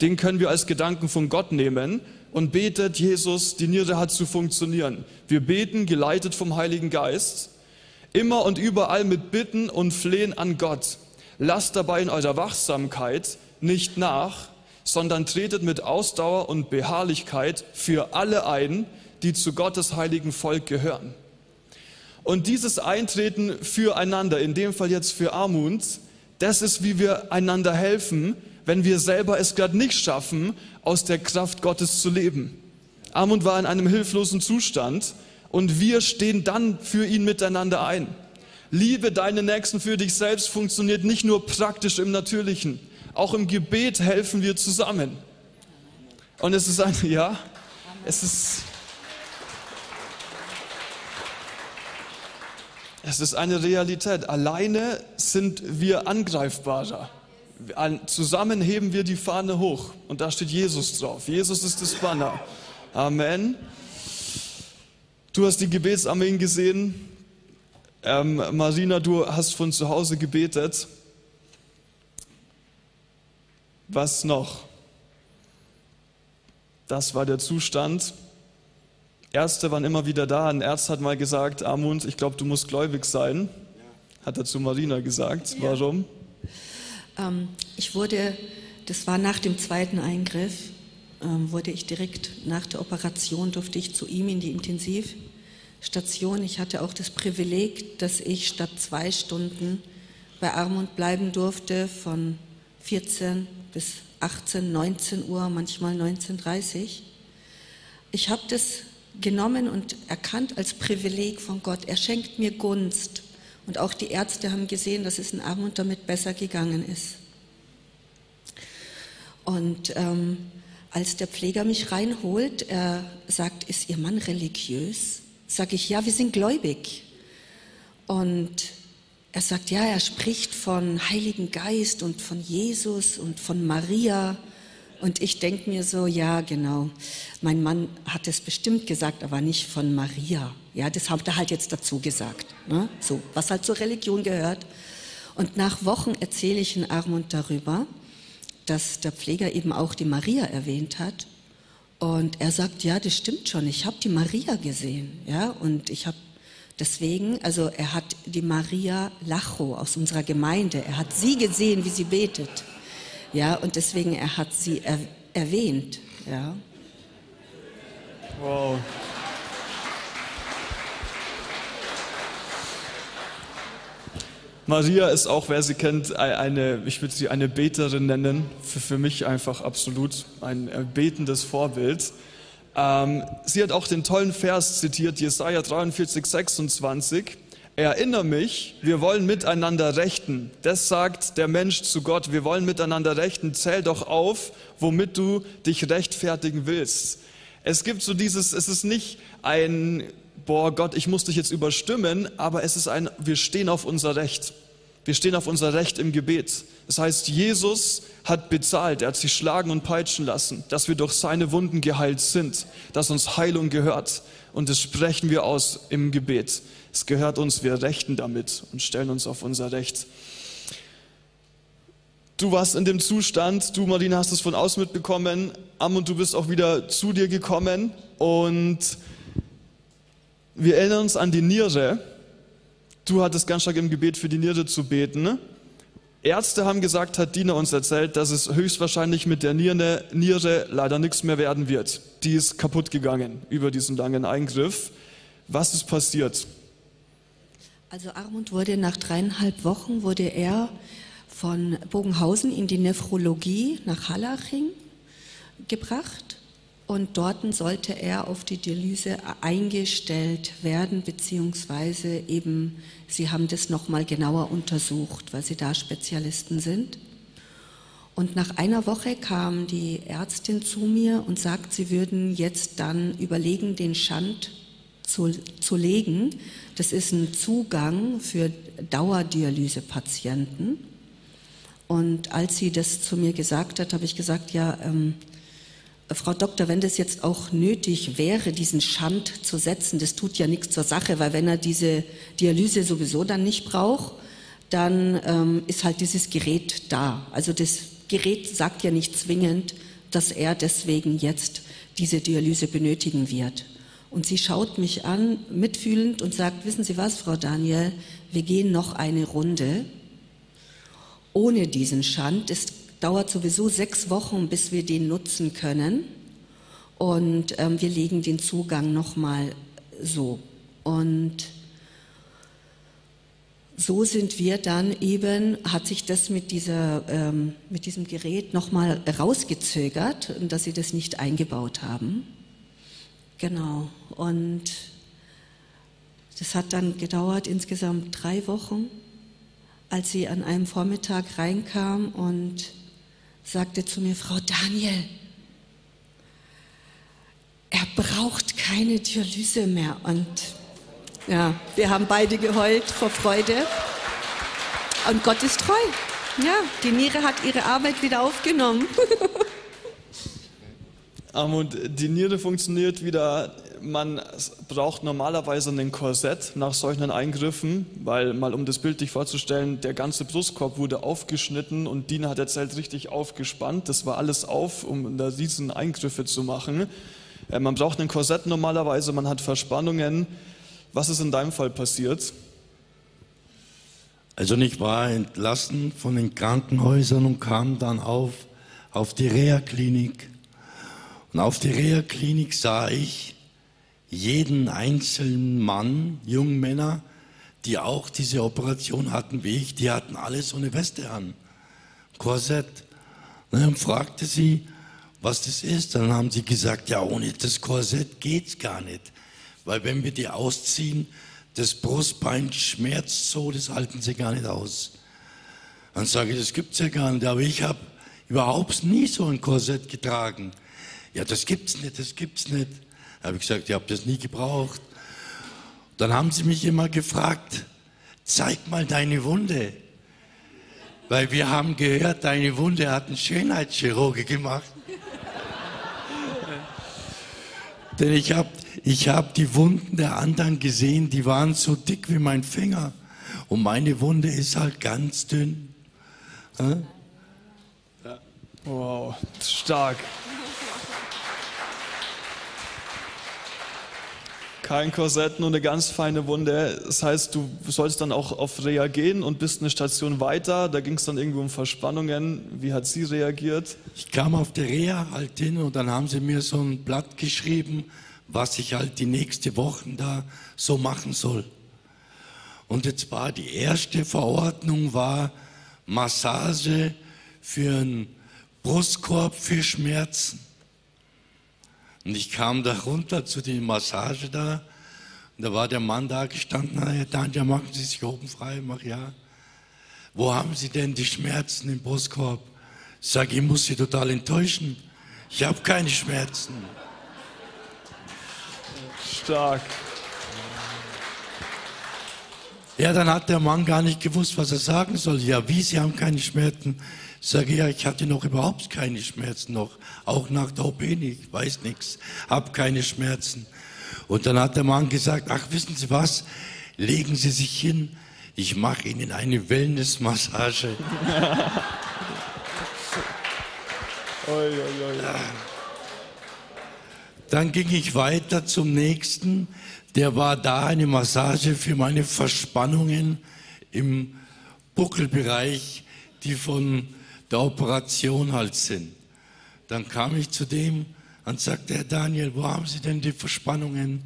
den können wir als Gedanken von Gott nehmen und betet, Jesus, die Niere hat zu funktionieren. Wir beten, geleitet vom Heiligen Geist, immer und überall mit Bitten und Flehen an Gott. Lasst dabei in eurer Wachsamkeit nicht nach, sondern tretet mit Ausdauer und Beharrlichkeit für alle ein, die zu Gottes heiligen Volk gehören. Und dieses Eintreten füreinander, in dem Fall jetzt für Armut, das ist, wie wir einander helfen, wenn wir selber es gerade nicht schaffen, aus der Kraft Gottes zu leben. Armut war in einem hilflosen Zustand und wir stehen dann für ihn miteinander ein. Liebe deine Nächsten für dich selbst funktioniert nicht nur praktisch im Natürlichen. Auch im Gebet helfen wir zusammen. Und es ist ein, ja, es ist, es ist eine Realität. Alleine sind wir angreifbarer. Zusammen heben wir die Fahne hoch und da steht Jesus drauf. Jesus ist das Banner. Amen. Du hast die Gebetsarmeen gesehen. Ähm, Marina, du hast von zu Hause gebetet. Was noch? Das war der Zustand. Ärzte waren immer wieder da. Ein Arzt hat mal gesagt, Amund, ich glaube, du musst gläubig sein. Hat er zu Marina gesagt. Ja. Warum? Ähm, ich wurde, das war nach dem zweiten Eingriff, ähm, wurde ich direkt nach der Operation, durfte ich zu ihm in die Intensiv. Station. Ich hatte auch das Privileg, dass ich statt zwei Stunden bei Armund bleiben durfte von 14 bis 18, 19 Uhr, manchmal 19.30 Ich habe das genommen und erkannt als Privileg von Gott. Er schenkt mir Gunst. Und auch die Ärzte haben gesehen, dass es in Armut damit besser gegangen ist. Und ähm, als der Pfleger mich reinholt, er sagt, ist Ihr Mann religiös? Sage ich, ja, wir sind gläubig. Und er sagt, ja, er spricht von Heiligen Geist und von Jesus und von Maria. Und ich denke mir so, ja, genau. Mein Mann hat es bestimmt gesagt, aber nicht von Maria. Ja, das hat er halt jetzt dazu gesagt. Ne? So, was halt zur Religion gehört. Und nach Wochen erzähle ich in Armund darüber, dass der Pfleger eben auch die Maria erwähnt hat. Und er sagt, ja, das stimmt schon, ich habe die Maria gesehen, ja, und ich habe deswegen, also er hat die Maria Lacho aus unserer Gemeinde, er hat sie gesehen, wie sie betet, ja, und deswegen er hat sie er, erwähnt, ja. Wow. Maria ist auch, wer sie kennt, eine, ich würde sie eine Beterin nennen, für, für mich einfach absolut ein betendes Vorbild. Ähm, sie hat auch den tollen Vers zitiert, Jesaja 43, 26. Erinnere mich, wir wollen miteinander rechten. Das sagt der Mensch zu Gott, wir wollen miteinander rechten. Zähl doch auf, womit du dich rechtfertigen willst. Es gibt so dieses, es ist nicht ein boah Gott, ich muss dich jetzt überstimmen, aber es ist ein, wir stehen auf unser Recht. Wir stehen auf unser Recht im Gebet. Das heißt, Jesus hat bezahlt, er hat sich schlagen und peitschen lassen, dass wir durch seine Wunden geheilt sind, dass uns Heilung gehört. Und das sprechen wir aus im Gebet. Es gehört uns, wir rechten damit und stellen uns auf unser Recht. Du warst in dem Zustand, du Marina hast es von außen mitbekommen, Am und du bist auch wieder zu dir gekommen und wir erinnern uns an die Niere. Du hattest ganz stark im Gebet für die Niere zu beten. Ärzte haben gesagt, hat Dina uns erzählt, dass es höchstwahrscheinlich mit der Niere, Niere leider nichts mehr werden wird. Die ist kaputt gegangen über diesen langen Eingriff. Was ist passiert? Also Armund wurde nach dreieinhalb Wochen wurde er von Bogenhausen in die Nephrologie nach Hallaching gebracht und dort sollte er auf die Dialyse eingestellt werden, beziehungsweise eben, sie haben das nochmal genauer untersucht, weil sie da Spezialisten sind. Und nach einer Woche kam die Ärztin zu mir und sagt, sie würden jetzt dann überlegen, den Schand zu, zu legen. Das ist ein Zugang für Dauerdialysepatienten. Und als sie das zu mir gesagt hat, habe ich gesagt, ja, ähm, Frau Doktor, wenn das jetzt auch nötig wäre, diesen Schand zu setzen, das tut ja nichts zur Sache, weil wenn er diese Dialyse sowieso dann nicht braucht, dann ähm, ist halt dieses Gerät da. Also das Gerät sagt ja nicht zwingend, dass er deswegen jetzt diese Dialyse benötigen wird. Und sie schaut mich an, mitfühlend, und sagt, wissen Sie was, Frau Daniel, wir gehen noch eine Runde ohne diesen Schand. Es dauert sowieso sechs Wochen, bis wir den nutzen können. Und ähm, wir legen den Zugang nochmal so. Und so sind wir dann eben, hat sich das mit, dieser, ähm, mit diesem Gerät nochmal rausgezögert, dass sie das nicht eingebaut haben. Genau. Und das hat dann gedauert insgesamt drei Wochen, als sie an einem Vormittag reinkam und sagte zu mir, Frau Daniel, er braucht keine Dialyse mehr. Und ja, wir haben beide geheult vor Freude. Und Gott ist treu. Ja, die Niere hat ihre Arbeit wieder aufgenommen. Und die Niere funktioniert wieder. Man braucht normalerweise ein Korsett nach solchen Eingriffen, weil mal um das Bild dich vorzustellen, der ganze Brustkorb wurde aufgeschnitten und Dina hat erzählt richtig aufgespannt. Das war alles auf, um da diesen Eingriffe zu machen. Äh, man braucht ein Korsett normalerweise, man hat Verspannungen. Was ist in deinem Fall passiert? Also ich war entlassen von den Krankenhäusern und kam dann auf, auf die Reha-Klinik und auf der Reha-Klinik sah ich jeden einzelnen Mann, jungen Männer, die auch diese Operation hatten wie ich, die hatten alle so eine Weste an, Korsett. Und dann fragte sie, was das ist. Dann haben sie gesagt, ja, ohne das Korsett geht's gar nicht. Weil wenn wir die ausziehen, das Brustbein schmerzt so, das halten sie gar nicht aus. Dann sage ich, das gibt's ja gar nicht. Aber ich habe überhaupt nie so ein Korsett getragen. Ja, das gibt's nicht, das gibt's nicht. Da habe ich gesagt, ich habe das nie gebraucht. Dann haben sie mich immer gefragt, zeig mal deine Wunde. Weil wir haben gehört, deine Wunde hat ein Schönheitschirurge gemacht. Denn ich habe ich hab die Wunden der anderen gesehen, die waren so dick wie mein Finger. Und meine Wunde ist halt ganz dünn. Ja? Wow, stark. Kein Korsett, nur eine ganz feine Wunde. Das heißt, du sollst dann auch auf Reha gehen und bist eine Station weiter. Da ging es dann irgendwo um Verspannungen. Wie hat sie reagiert? Ich kam auf der Reha halt hin und dann haben sie mir so ein Blatt geschrieben, was ich halt die nächste Wochen da so machen soll. Und jetzt war die erste Verordnung war Massage für einen Brustkorb für Schmerzen. Und ich kam da runter zu der Massage da. Und da war der Mann da gestanden, Herr Danja, machen Sie sich oben frei? Mach ja. Wo haben Sie denn die Schmerzen im Brustkorb? Ich sage, ich muss Sie total enttäuschen. Ich habe keine Schmerzen. Stark. Ja, dann hat der Mann gar nicht gewusst, was er sagen soll. Ja, wie, Sie haben keine Schmerzen? Ich sage, ja, ich hatte noch überhaupt keine Schmerzen noch. Auch nach der OP nicht, weiß nichts, hab keine Schmerzen. Und dann hat der Mann gesagt, ach, wissen Sie was? Legen Sie sich hin, ich mache Ihnen eine Wellnessmassage. Dann ging ich weiter zum nächsten. Der war da eine Massage für meine Verspannungen im Buckelbereich die von der Operation halt sind. Dann kam ich zu dem und sagte, Herr Daniel, wo haben Sie denn die Verspannungen?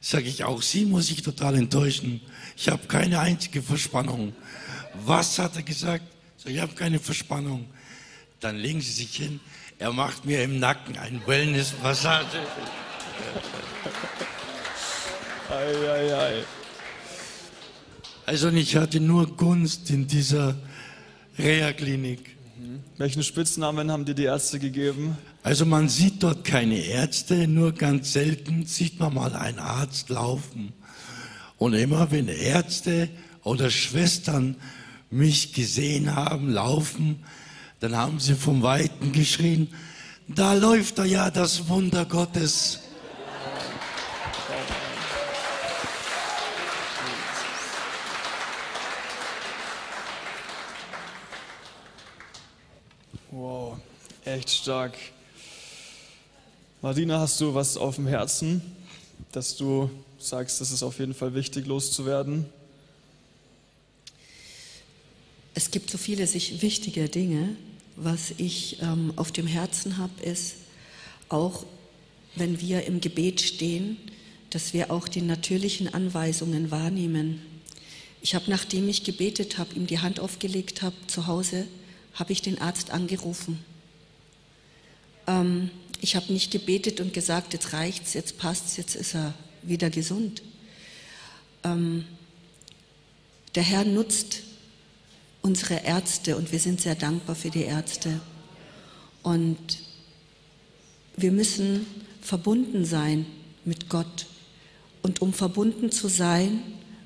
Sage ich, auch Sie muss ich total enttäuschen. Ich habe keine einzige Verspannung. Was hat er gesagt? So, ich habe keine Verspannung. Dann legen Sie sich hin. Er macht mir im Nacken ein Wellness-Massage. Also ich hatte nur Gunst in dieser Reha-Klinik. Welchen Spitznamen haben dir die Ärzte gegeben? Also man sieht dort keine Ärzte, nur ganz selten sieht man mal einen Arzt laufen. Und immer wenn Ärzte oder Schwestern mich gesehen haben, laufen, dann haben sie vom Weiten geschrien, da läuft er ja das Wunder Gottes. Echt stark. Martina, hast du was auf dem Herzen, dass du sagst, es ist auf jeden Fall wichtig, loszuwerden? Es gibt so viele sich wichtige Dinge. Was ich ähm, auf dem Herzen habe, ist auch, wenn wir im Gebet stehen, dass wir auch die natürlichen Anweisungen wahrnehmen. Ich habe, nachdem ich gebetet habe, ihm die Hand aufgelegt habe zu Hause, habe ich den Arzt angerufen. Ähm, ich habe nicht gebetet und gesagt, jetzt reicht's, jetzt passt's, jetzt ist er wieder gesund. Ähm, der Herr nutzt unsere Ärzte und wir sind sehr dankbar für die Ärzte. Und wir müssen verbunden sein mit Gott. Und um verbunden zu sein,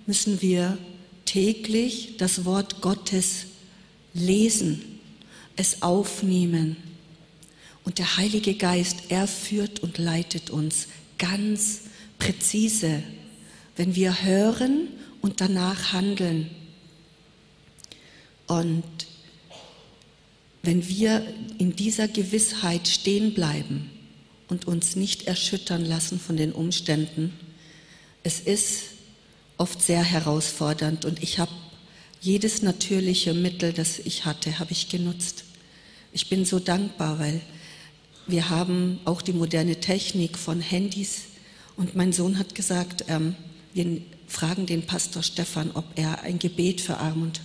müssen wir täglich das Wort Gottes lesen, es aufnehmen. Und der Heilige Geist, er führt und leitet uns ganz präzise, wenn wir hören und danach handeln. Und wenn wir in dieser Gewissheit stehen bleiben und uns nicht erschüttern lassen von den Umständen, es ist oft sehr herausfordernd und ich habe jedes natürliche Mittel, das ich hatte, habe ich genutzt. Ich bin so dankbar, weil wir haben auch die moderne Technik von Handys und mein Sohn hat gesagt, ähm, wir fragen den Pastor Stefan, ob er ein Gebet für Armut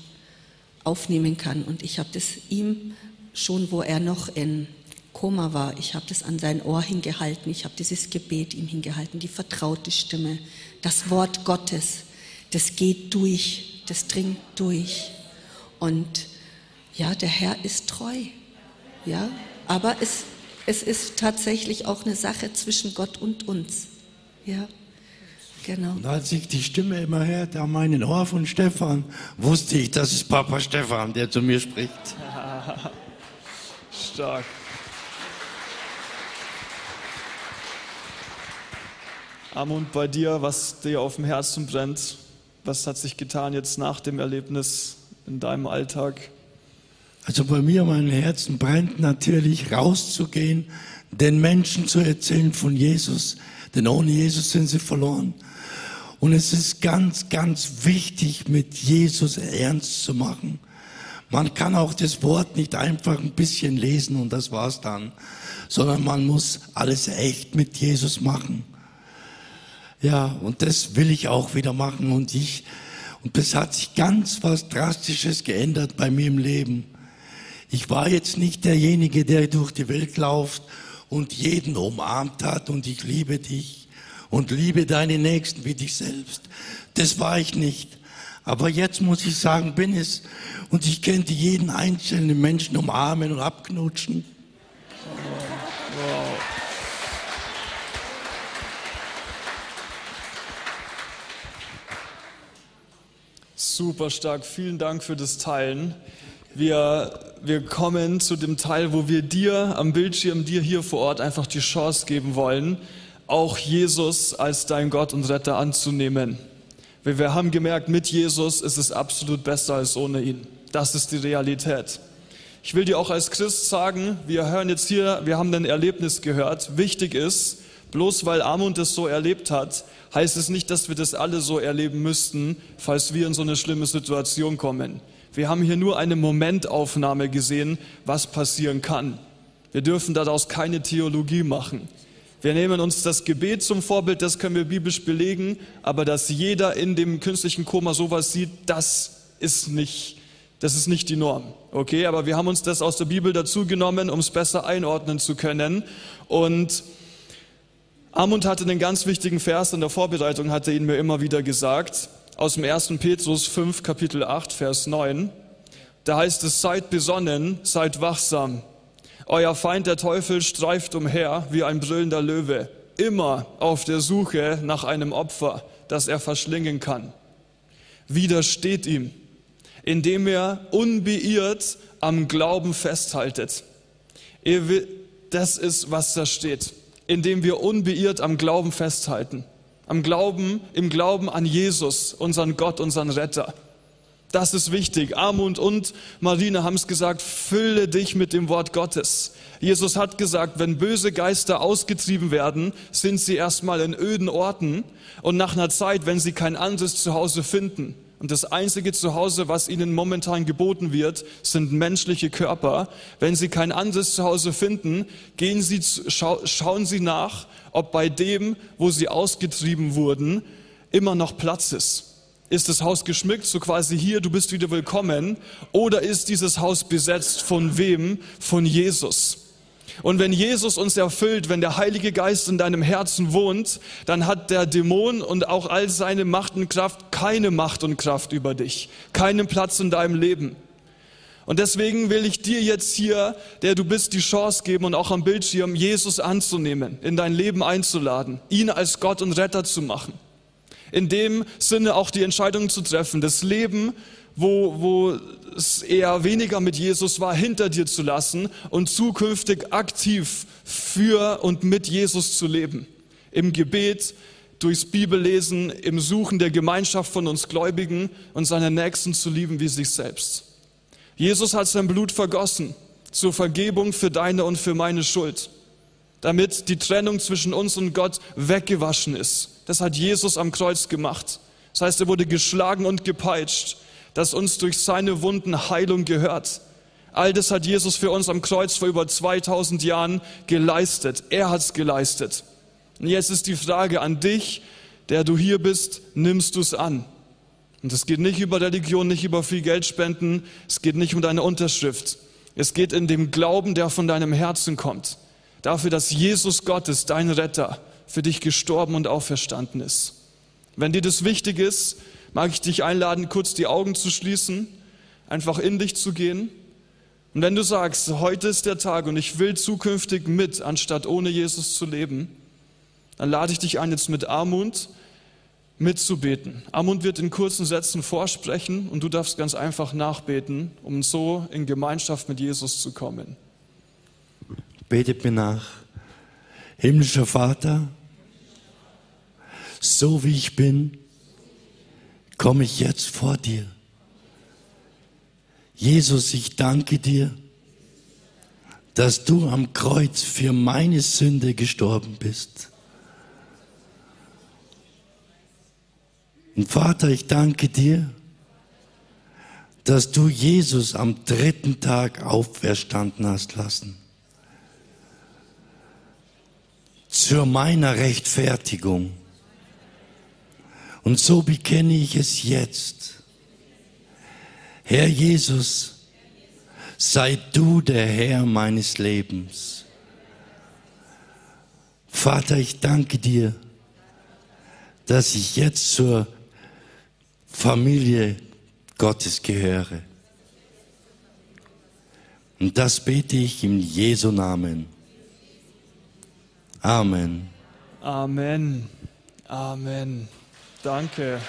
aufnehmen kann. Und ich habe das ihm schon, wo er noch in Koma war, ich habe das an sein Ohr hingehalten, ich habe dieses Gebet ihm hingehalten, die vertraute Stimme, das Wort Gottes, das geht durch, das dringt durch. Und ja, der Herr ist treu. Ja, aber es, es ist tatsächlich auch eine Sache zwischen Gott und uns. Ja. Genau. Und als ich die Stimme immer hörte an meinen Ohr von Stefan, wusste ich, das ist Papa Stefan, der zu mir spricht. Stark. Amund, bei dir, was dir auf dem Herzen brennt, was hat sich getan jetzt nach dem Erlebnis in deinem Alltag? Also bei mir, mein Herzen brennt natürlich rauszugehen, den Menschen zu erzählen von Jesus, denn ohne Jesus sind sie verloren. Und es ist ganz, ganz wichtig, mit Jesus ernst zu machen. Man kann auch das Wort nicht einfach ein bisschen lesen und das war's dann, sondern man muss alles echt mit Jesus machen. Ja, und das will ich auch wieder machen und ich, und das hat sich ganz was Drastisches geändert bei mir im Leben. Ich war jetzt nicht derjenige, der durch die Welt läuft und jeden umarmt hat und ich liebe dich und liebe deine Nächsten wie dich selbst. Das war ich nicht. Aber jetzt muss ich sagen, bin es. Und ich könnte jeden einzelnen Menschen umarmen und abknutschen. Wow. Super stark. Vielen Dank für das Teilen. Wir, wir kommen zu dem Teil, wo wir dir am Bildschirm, dir hier vor Ort einfach die Chance geben wollen, auch Jesus als dein Gott und Retter anzunehmen. Weil wir haben gemerkt, mit Jesus ist es absolut besser als ohne ihn. Das ist die Realität. Ich will dir auch als Christ sagen, wir hören jetzt hier, wir haben ein Erlebnis gehört. Wichtig ist, bloß weil Amund es so erlebt hat, heißt es nicht, dass wir das alle so erleben müssten, falls wir in so eine schlimme Situation kommen. Wir haben hier nur eine Momentaufnahme gesehen, was passieren kann. Wir dürfen daraus keine Theologie machen. Wir nehmen uns das Gebet zum Vorbild, das können wir biblisch belegen, aber dass jeder in dem künstlichen Koma sowas sieht, das ist nicht, das ist nicht die Norm. Okay, aber wir haben uns das aus der Bibel dazu genommen, um es besser einordnen zu können. Und Amund hatte einen ganz wichtigen Vers in der Vorbereitung, hatte ihn mir immer wieder gesagt, aus dem 1. Petrus 5, Kapitel 8, Vers 9. Da heißt es, seid besonnen, seid wachsam. Euer Feind, der Teufel, streift umher wie ein brüllender Löwe, immer auf der Suche nach einem Opfer, das er verschlingen kann. Widersteht ihm, indem er unbeirrt am Glauben festhaltet. Das ist, was da steht. Indem wir unbeirrt am Glauben festhalten. Am Glauben, im Glauben an Jesus, unseren Gott, unseren Retter. Das ist wichtig. Armund und Marine haben es gesagt, fülle dich mit dem Wort Gottes. Jesus hat gesagt, wenn böse Geister ausgetrieben werden, sind sie erstmal in öden Orten und nach einer Zeit, wenn sie kein anderes Zuhause finden, und das einzige Zuhause, was ihnen momentan geboten wird, sind menschliche Körper. Wenn sie kein anderes Zuhause finden, gehen sie, schau, schauen sie nach, ob bei dem, wo sie ausgetrieben wurden, immer noch Platz ist. Ist das Haus geschmückt, so quasi hier, du bist wieder willkommen? Oder ist dieses Haus besetzt von wem? Von Jesus. Und wenn Jesus uns erfüllt, wenn der Heilige Geist in deinem Herzen wohnt, dann hat der Dämon und auch all seine Macht und Kraft keine Macht und Kraft über dich, keinen Platz in deinem Leben. Und deswegen will ich dir jetzt hier, der du bist, die Chance geben und auch am Bildschirm Jesus anzunehmen, in dein Leben einzuladen, ihn als Gott und Retter zu machen in dem Sinne auch die Entscheidung zu treffen, das Leben, wo, wo es eher weniger mit Jesus war, hinter dir zu lassen und zukünftig aktiv für und mit Jesus zu leben. Im Gebet, durchs Bibellesen, im Suchen der Gemeinschaft von uns Gläubigen und seine Nächsten zu lieben wie sich selbst. Jesus hat sein Blut vergossen zur Vergebung für deine und für meine Schuld, damit die Trennung zwischen uns und Gott weggewaschen ist das hat Jesus am Kreuz gemacht. Das heißt, er wurde geschlagen und gepeitscht, dass uns durch seine Wunden Heilung gehört. All das hat Jesus für uns am Kreuz vor über 2000 Jahren geleistet. Er hat es geleistet. Und jetzt ist die Frage an dich, der du hier bist, nimmst du es an? Und es geht nicht über Religion, nicht über viel Geld spenden, es geht nicht um deine Unterschrift. Es geht in dem Glauben, der von deinem Herzen kommt. Dafür, dass Jesus Gott ist, dein Retter für dich gestorben und auferstanden ist. Wenn dir das wichtig ist, mag ich dich einladen, kurz die Augen zu schließen, einfach in dich zu gehen. Und wenn du sagst, heute ist der Tag und ich will zukünftig mit, anstatt ohne Jesus zu leben, dann lade ich dich ein, jetzt mit Armut mitzubeten. Armut wird in kurzen Sätzen vorsprechen und du darfst ganz einfach nachbeten, um so in Gemeinschaft mit Jesus zu kommen. Betet mir nach. Himmlischer Vater, so wie ich bin, komme ich jetzt vor dir. Jesus, ich danke dir, dass du am Kreuz für meine Sünde gestorben bist. Und Vater, ich danke dir, dass du Jesus am dritten Tag auferstanden hast lassen. Zu meiner Rechtfertigung und so bekenne ich es jetzt. Herr Jesus, sei du der Herr meines Lebens. Vater, ich danke dir, dass ich jetzt zur Familie Gottes gehöre. Und das bete ich im Jesu Namen. Amen. Amen. Amen. Danke.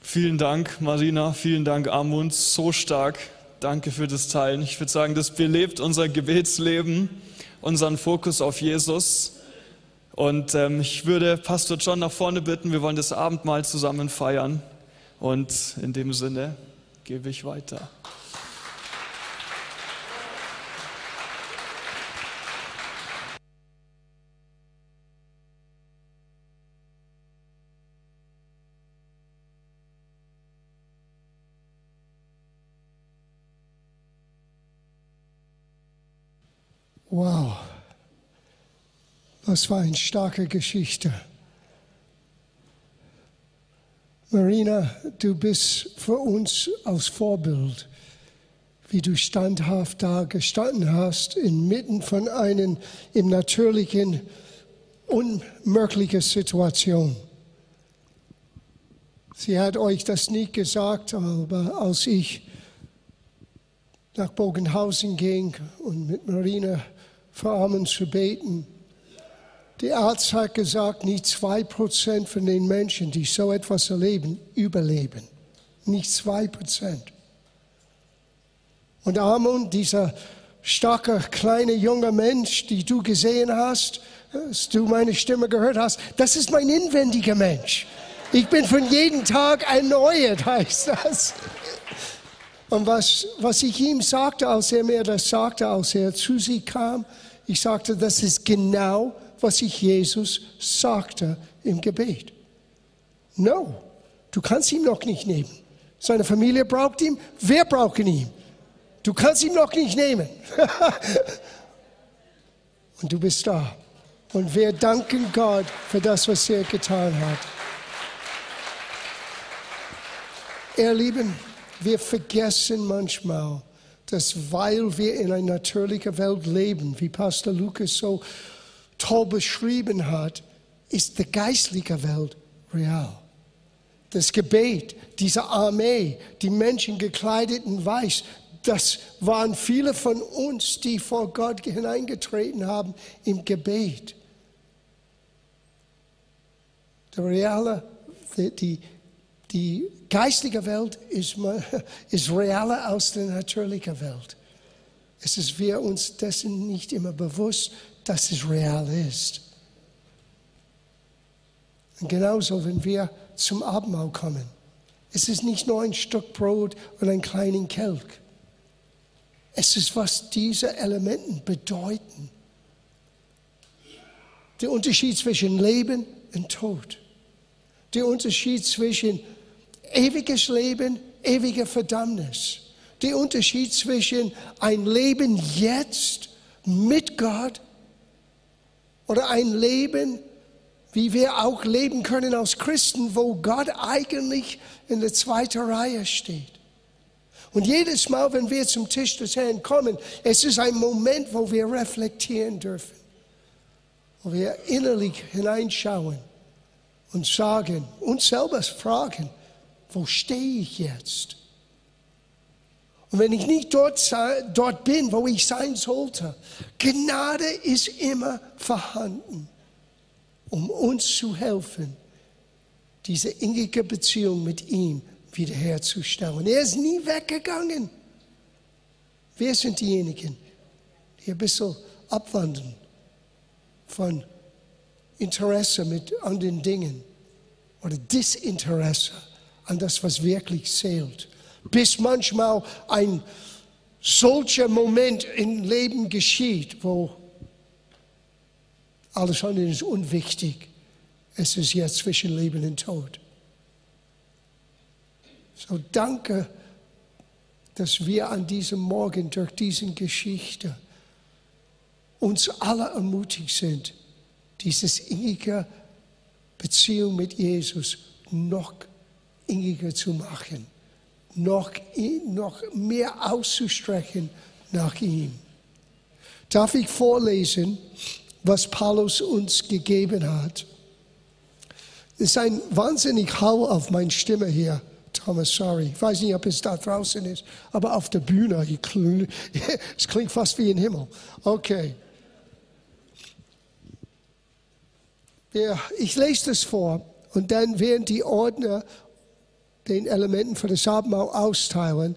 Vielen Dank, Marina. Vielen Dank, Amund. So stark. Danke für das Teilen. Ich würde sagen, das belebt unser Gebetsleben, unseren Fokus auf Jesus. Und ähm, ich würde Pastor John nach vorne bitten. Wir wollen das Abendmahl zusammen feiern. Und in dem Sinne gebe ich weiter. Wow, was war eine starke Geschichte. Marina, du bist für uns als Vorbild, wie du standhaft da gestanden hast, inmitten von einer im natürlichen, unmöglichen Situation. Sie hat euch das nie gesagt, aber als ich nach Bogenhausen ging und mit Marina für Armen zu beten, der Arzt hat gesagt, nicht zwei Prozent von den Menschen, die so etwas erleben, überleben. Nicht zwei Prozent. Und Amon, dieser starke, kleine, junge Mensch, die du gesehen hast, dass du meine Stimme gehört hast, das ist mein inwendiger Mensch. Ich bin von jedem Tag erneuert, heißt das. Und was, was ich ihm sagte, als er mir das sagte, als er zu sie kam, ich sagte, das ist genau, was ich Jesus sagte im Gebet. No, du kannst ihn noch nicht nehmen. Seine Familie braucht ihn, wir brauchen ihn. Du kannst ihn noch nicht nehmen. Und du bist da. Und wir danken Gott für das, was er getan hat. Ihr Lieben, wir vergessen manchmal, dass weil wir in einer natürlichen Welt leben, wie Pastor Lukas so toll beschrieben hat, ist die geistliche Welt real. Das Gebet, diese Armee, die Menschen gekleidet in Weiß, das waren viele von uns, die vor Gott hineingetreten haben im Gebet. Die reale, die, die, die geistliche Welt ist, ist realer als die natürliche Welt. Es ist wir uns dessen nicht immer bewusst, dass es real ist. Und genauso, wenn wir zum Abendmahl kommen, es ist nicht nur ein Stück Brot und ein kleinen Kelch. Es ist, was diese Elemente bedeuten. Der Unterschied zwischen Leben und Tod. Der Unterschied zwischen ewiges Leben, ewige Verdammnis. Der Unterschied zwischen ein Leben jetzt mit Gott oder ein Leben, wie wir auch leben können als Christen, wo Gott eigentlich in der zweiten Reihe steht. Und jedes Mal, wenn wir zum Tisch des Herrn kommen, es ist ein Moment, wo wir reflektieren dürfen, wo wir innerlich hineinschauen und sagen, uns selber fragen, wo stehe ich jetzt? Und wenn ich nicht dort, dort bin, wo ich sein sollte, Gnade ist immer vorhanden, um uns zu helfen, diese innige Beziehung mit ihm wiederherzustellen. Er ist nie weggegangen. Wer sind diejenigen, die ein bisschen abwandern von Interesse mit anderen Dingen oder Disinteresse an das, was wirklich zählt? bis manchmal ein solcher Moment im Leben geschieht, wo alles andere ist unwichtig. Es ist jetzt zwischen Leben und Tod. So danke, dass wir an diesem Morgen durch diese Geschichte uns alle ermutigt sind, dieses innige Beziehung mit Jesus noch inniger zu machen noch, noch mehr auszustrecken nach ihm. Darf ich vorlesen, was Paulus uns gegeben hat? Es ist ein wahnsinnig Hall auf meine Stimme hier. Thomas, sorry. Ich weiß nicht, ob es da draußen ist, aber auf der Bühne, es klingt fast wie im Himmel. Okay. Ja, ich lese das vor und dann werden die Ordner den Elementen für das Abendmahl austeilen,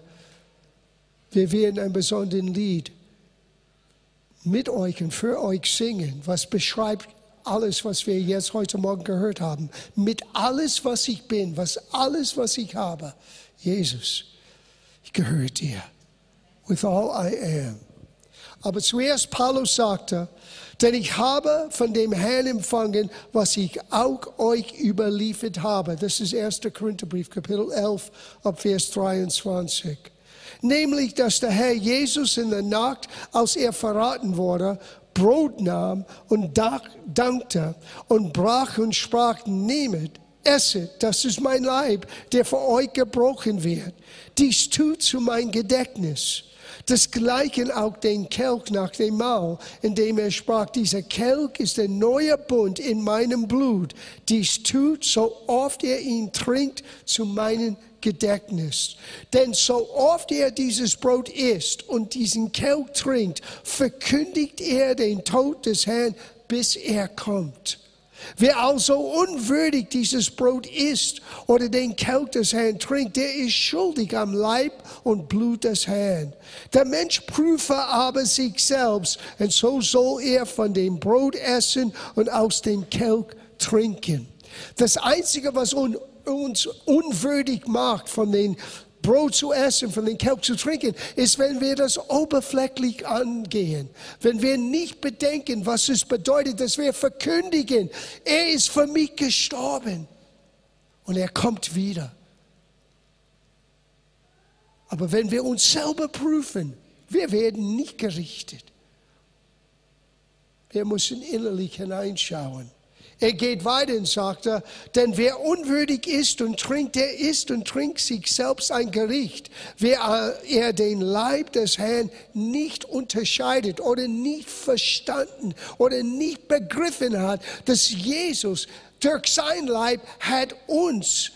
wir werden ein besonderes Lied mit euch und für euch singen, was beschreibt alles, was wir jetzt heute Morgen gehört haben. Mit alles, was ich bin, was alles, was ich habe. Jesus, ich gehöre dir. With all I am. Aber zuerst Paulus sagte, denn ich habe von dem Herrn empfangen, was ich auch euch überliefert habe. Das ist 1. Korintherbrief, Kapitel 11, ab Vers 23. Nämlich, dass der Herr Jesus in der Nacht, als er verraten wurde, Brot nahm und dankte und brach und sprach, nehmet, esset, das ist mein Leib, der für euch gebrochen wird. Dies tut zu mein Gedächtnis. Desgleichen auch den Kelch nach dem Mahl, in dem er sprach, dieser Kelch ist der neue Bund in meinem Blut. Dies tut, so oft er ihn trinkt, zu meinem Gedächtnis. Denn so oft er dieses Brot isst und diesen Kelch trinkt, verkündigt er den Tod des Herrn, bis er kommt. Wer also unwürdig dieses Brot isst oder den Kelch des Herrn trinkt, der ist schuldig am Leib und Blut des Herrn. Der Mensch prüfe aber sich selbst, und so soll er von dem Brot essen und aus dem Kelch trinken. Das Einzige, was uns unwürdig macht von den Brot zu essen, von dem Kelch zu trinken, ist, wenn wir das oberflächlich angehen. Wenn wir nicht bedenken, was es bedeutet, dass wir verkündigen, er ist für mich gestorben und er kommt wieder. Aber wenn wir uns selber prüfen, wir werden nicht gerichtet. Wir müssen innerlich hineinschauen. Er geht weiter und sagt, denn wer unwürdig ist und trinkt, der isst und trinkt sich selbst ein Gericht. Wer er den Leib des Herrn nicht unterscheidet oder nicht verstanden oder nicht begriffen hat, dass Jesus durch sein Leib hat uns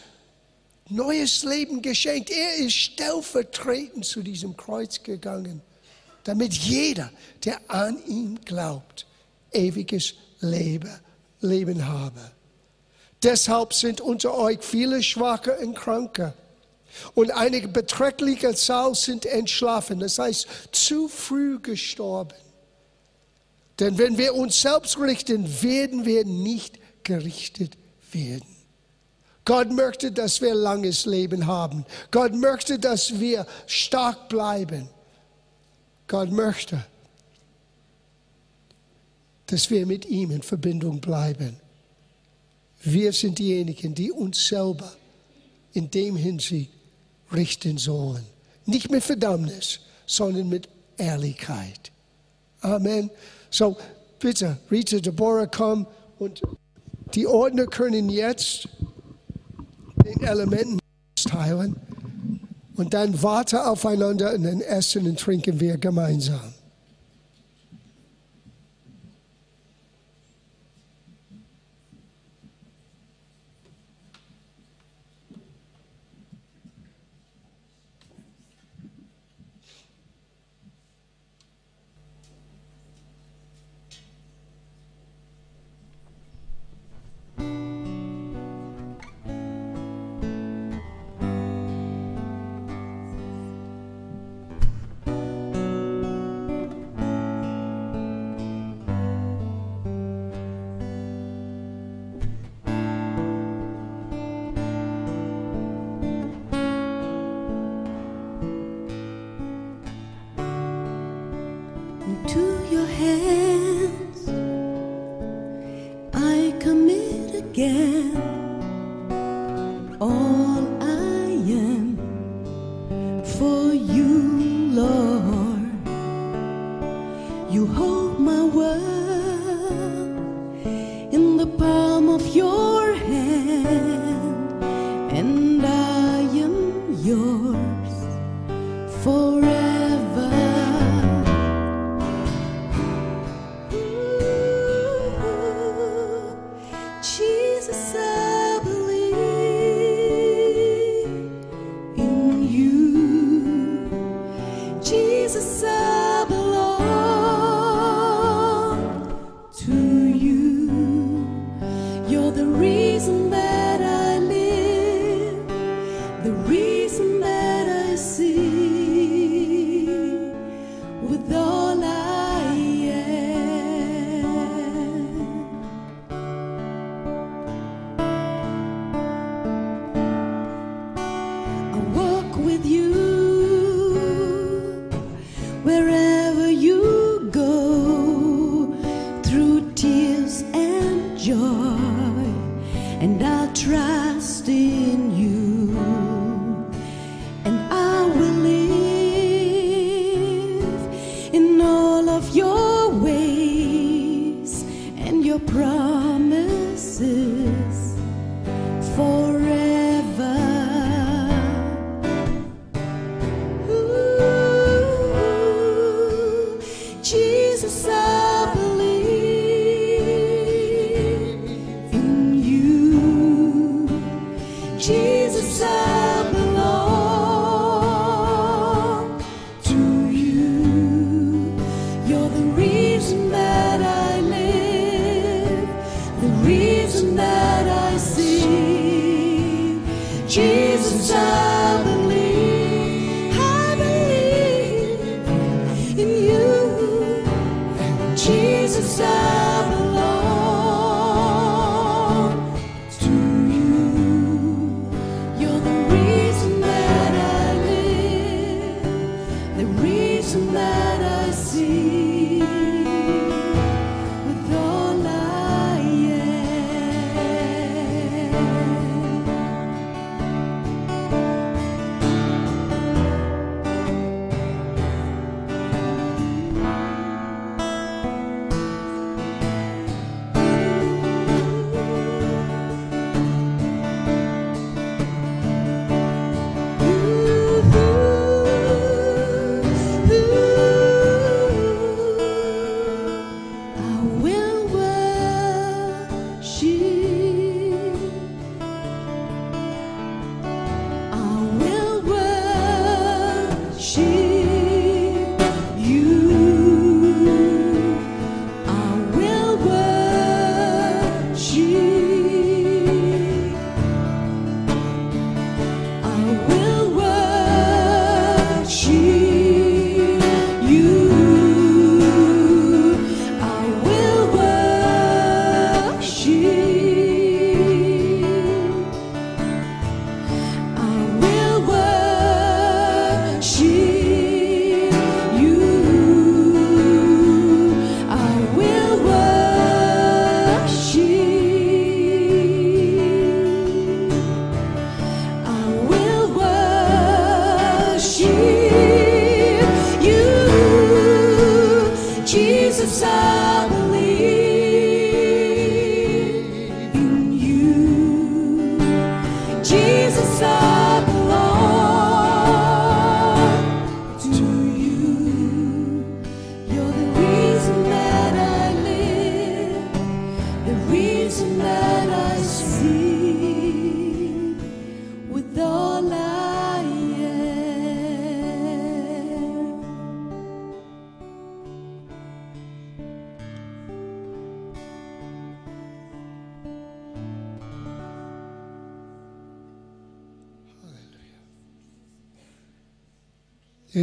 neues Leben geschenkt. Er ist stellvertretend zu diesem Kreuz gegangen, damit jeder, der an ihn glaubt, ewiges Leben Leben habe. Deshalb sind unter euch viele Schwache und Kranke. Und eine beträchtliche Zahl sind entschlafen, das heißt zu früh gestorben. Denn wenn wir uns selbst richten, werden wir nicht gerichtet werden. Gott möchte, dass wir langes Leben haben. Gott möchte, dass wir stark bleiben. Gott möchte, dass wir mit ihm in Verbindung bleiben. Wir sind diejenigen, die uns selber in dem Hinsicht richten sollen. Nicht mit Verdammnis, sondern mit Ehrlichkeit. Amen. So, bitte, Rita, Deborah, komm und die Ordner können jetzt den Elementen teilen und dann warte aufeinander und dann essen und trinken wir gemeinsam. promises.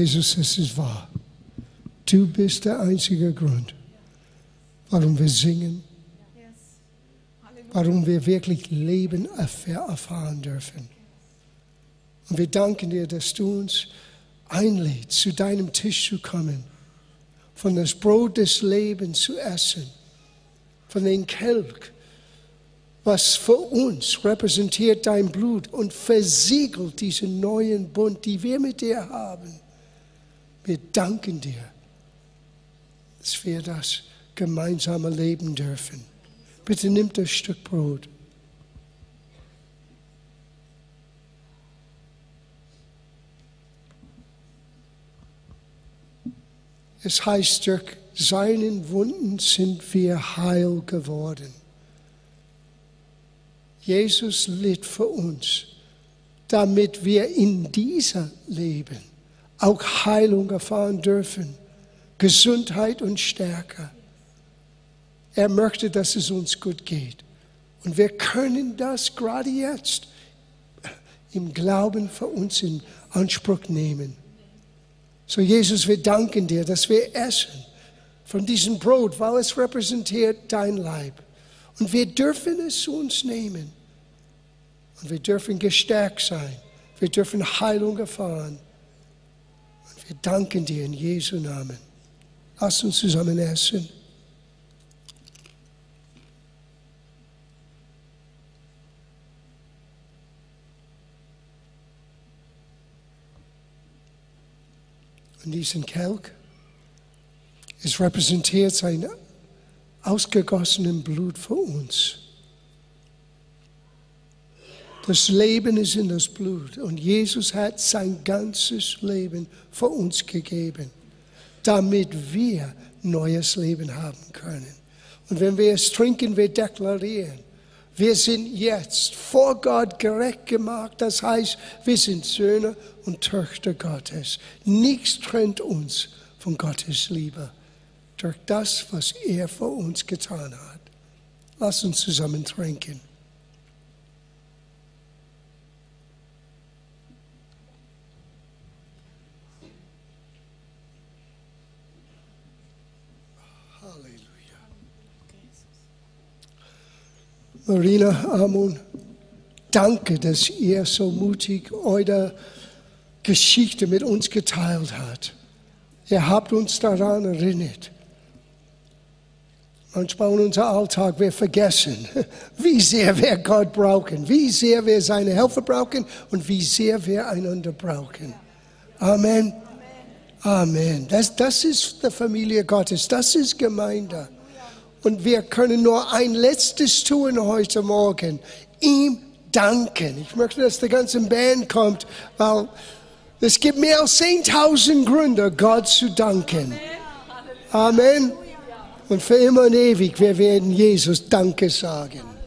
Jesus, es ist wahr. Du bist der einzige Grund, warum wir singen, warum wir wirklich Leben erfahr- erfahren dürfen. Und wir danken dir, dass du uns einlädst, zu deinem Tisch zu kommen, von das Brot des Lebens zu essen, von dem Kelch, was für uns repräsentiert dein Blut und versiegelt diesen neuen Bund, die wir mit dir haben. Wir danken dir, dass wir das gemeinsame leben dürfen. Bitte nimm das Stück Brot. Es heißt, durch seinen Wunden sind wir heil geworden. Jesus litt für uns, damit wir in dieser Leben auch Heilung erfahren dürfen, Gesundheit und Stärke. Er möchte, dass es uns gut geht. Und wir können das gerade jetzt im Glauben für uns in Anspruch nehmen. So Jesus, wir danken dir, dass wir essen von diesem Brot, weil es repräsentiert dein Leib. Und wir dürfen es zu uns nehmen. Und wir dürfen gestärkt sein. Wir dürfen Heilung erfahren. Wir danken dir in Jesu Namen. Lass uns zusammen essen. Und diesen Kelch, es repräsentiert sein ausgegossenen Blut für uns. Das Leben ist in das Blut und Jesus hat sein ganzes Leben für uns gegeben, damit wir neues Leben haben können. Und wenn wir es trinken, wir deklarieren, Wir sind jetzt vor Gott gerecht gemacht. Das heißt, wir sind Söhne und Töchter Gottes. Nichts trennt uns von Gottes Liebe durch das, was er für uns getan hat. Lass uns zusammen trinken. Marina, Amon, danke, dass ihr so mutig eure Geschichte mit uns geteilt habt. Ihr habt uns daran erinnert. Manchmal in unserem Alltag wir vergessen, wie sehr wir Gott brauchen, wie sehr wir seine Hilfe brauchen und wie sehr wir einander brauchen. Amen. Amen. Das, das ist die Familie Gottes, das ist Gemeinde. Und wir können nur ein letztes tun heute Morgen, ihm danken. Ich möchte, dass die ganze Band kommt, weil es gibt mehr als 10.000 Gründe, Gott zu danken. Amen. Und für immer und ewig, wir werden Jesus Danke sagen.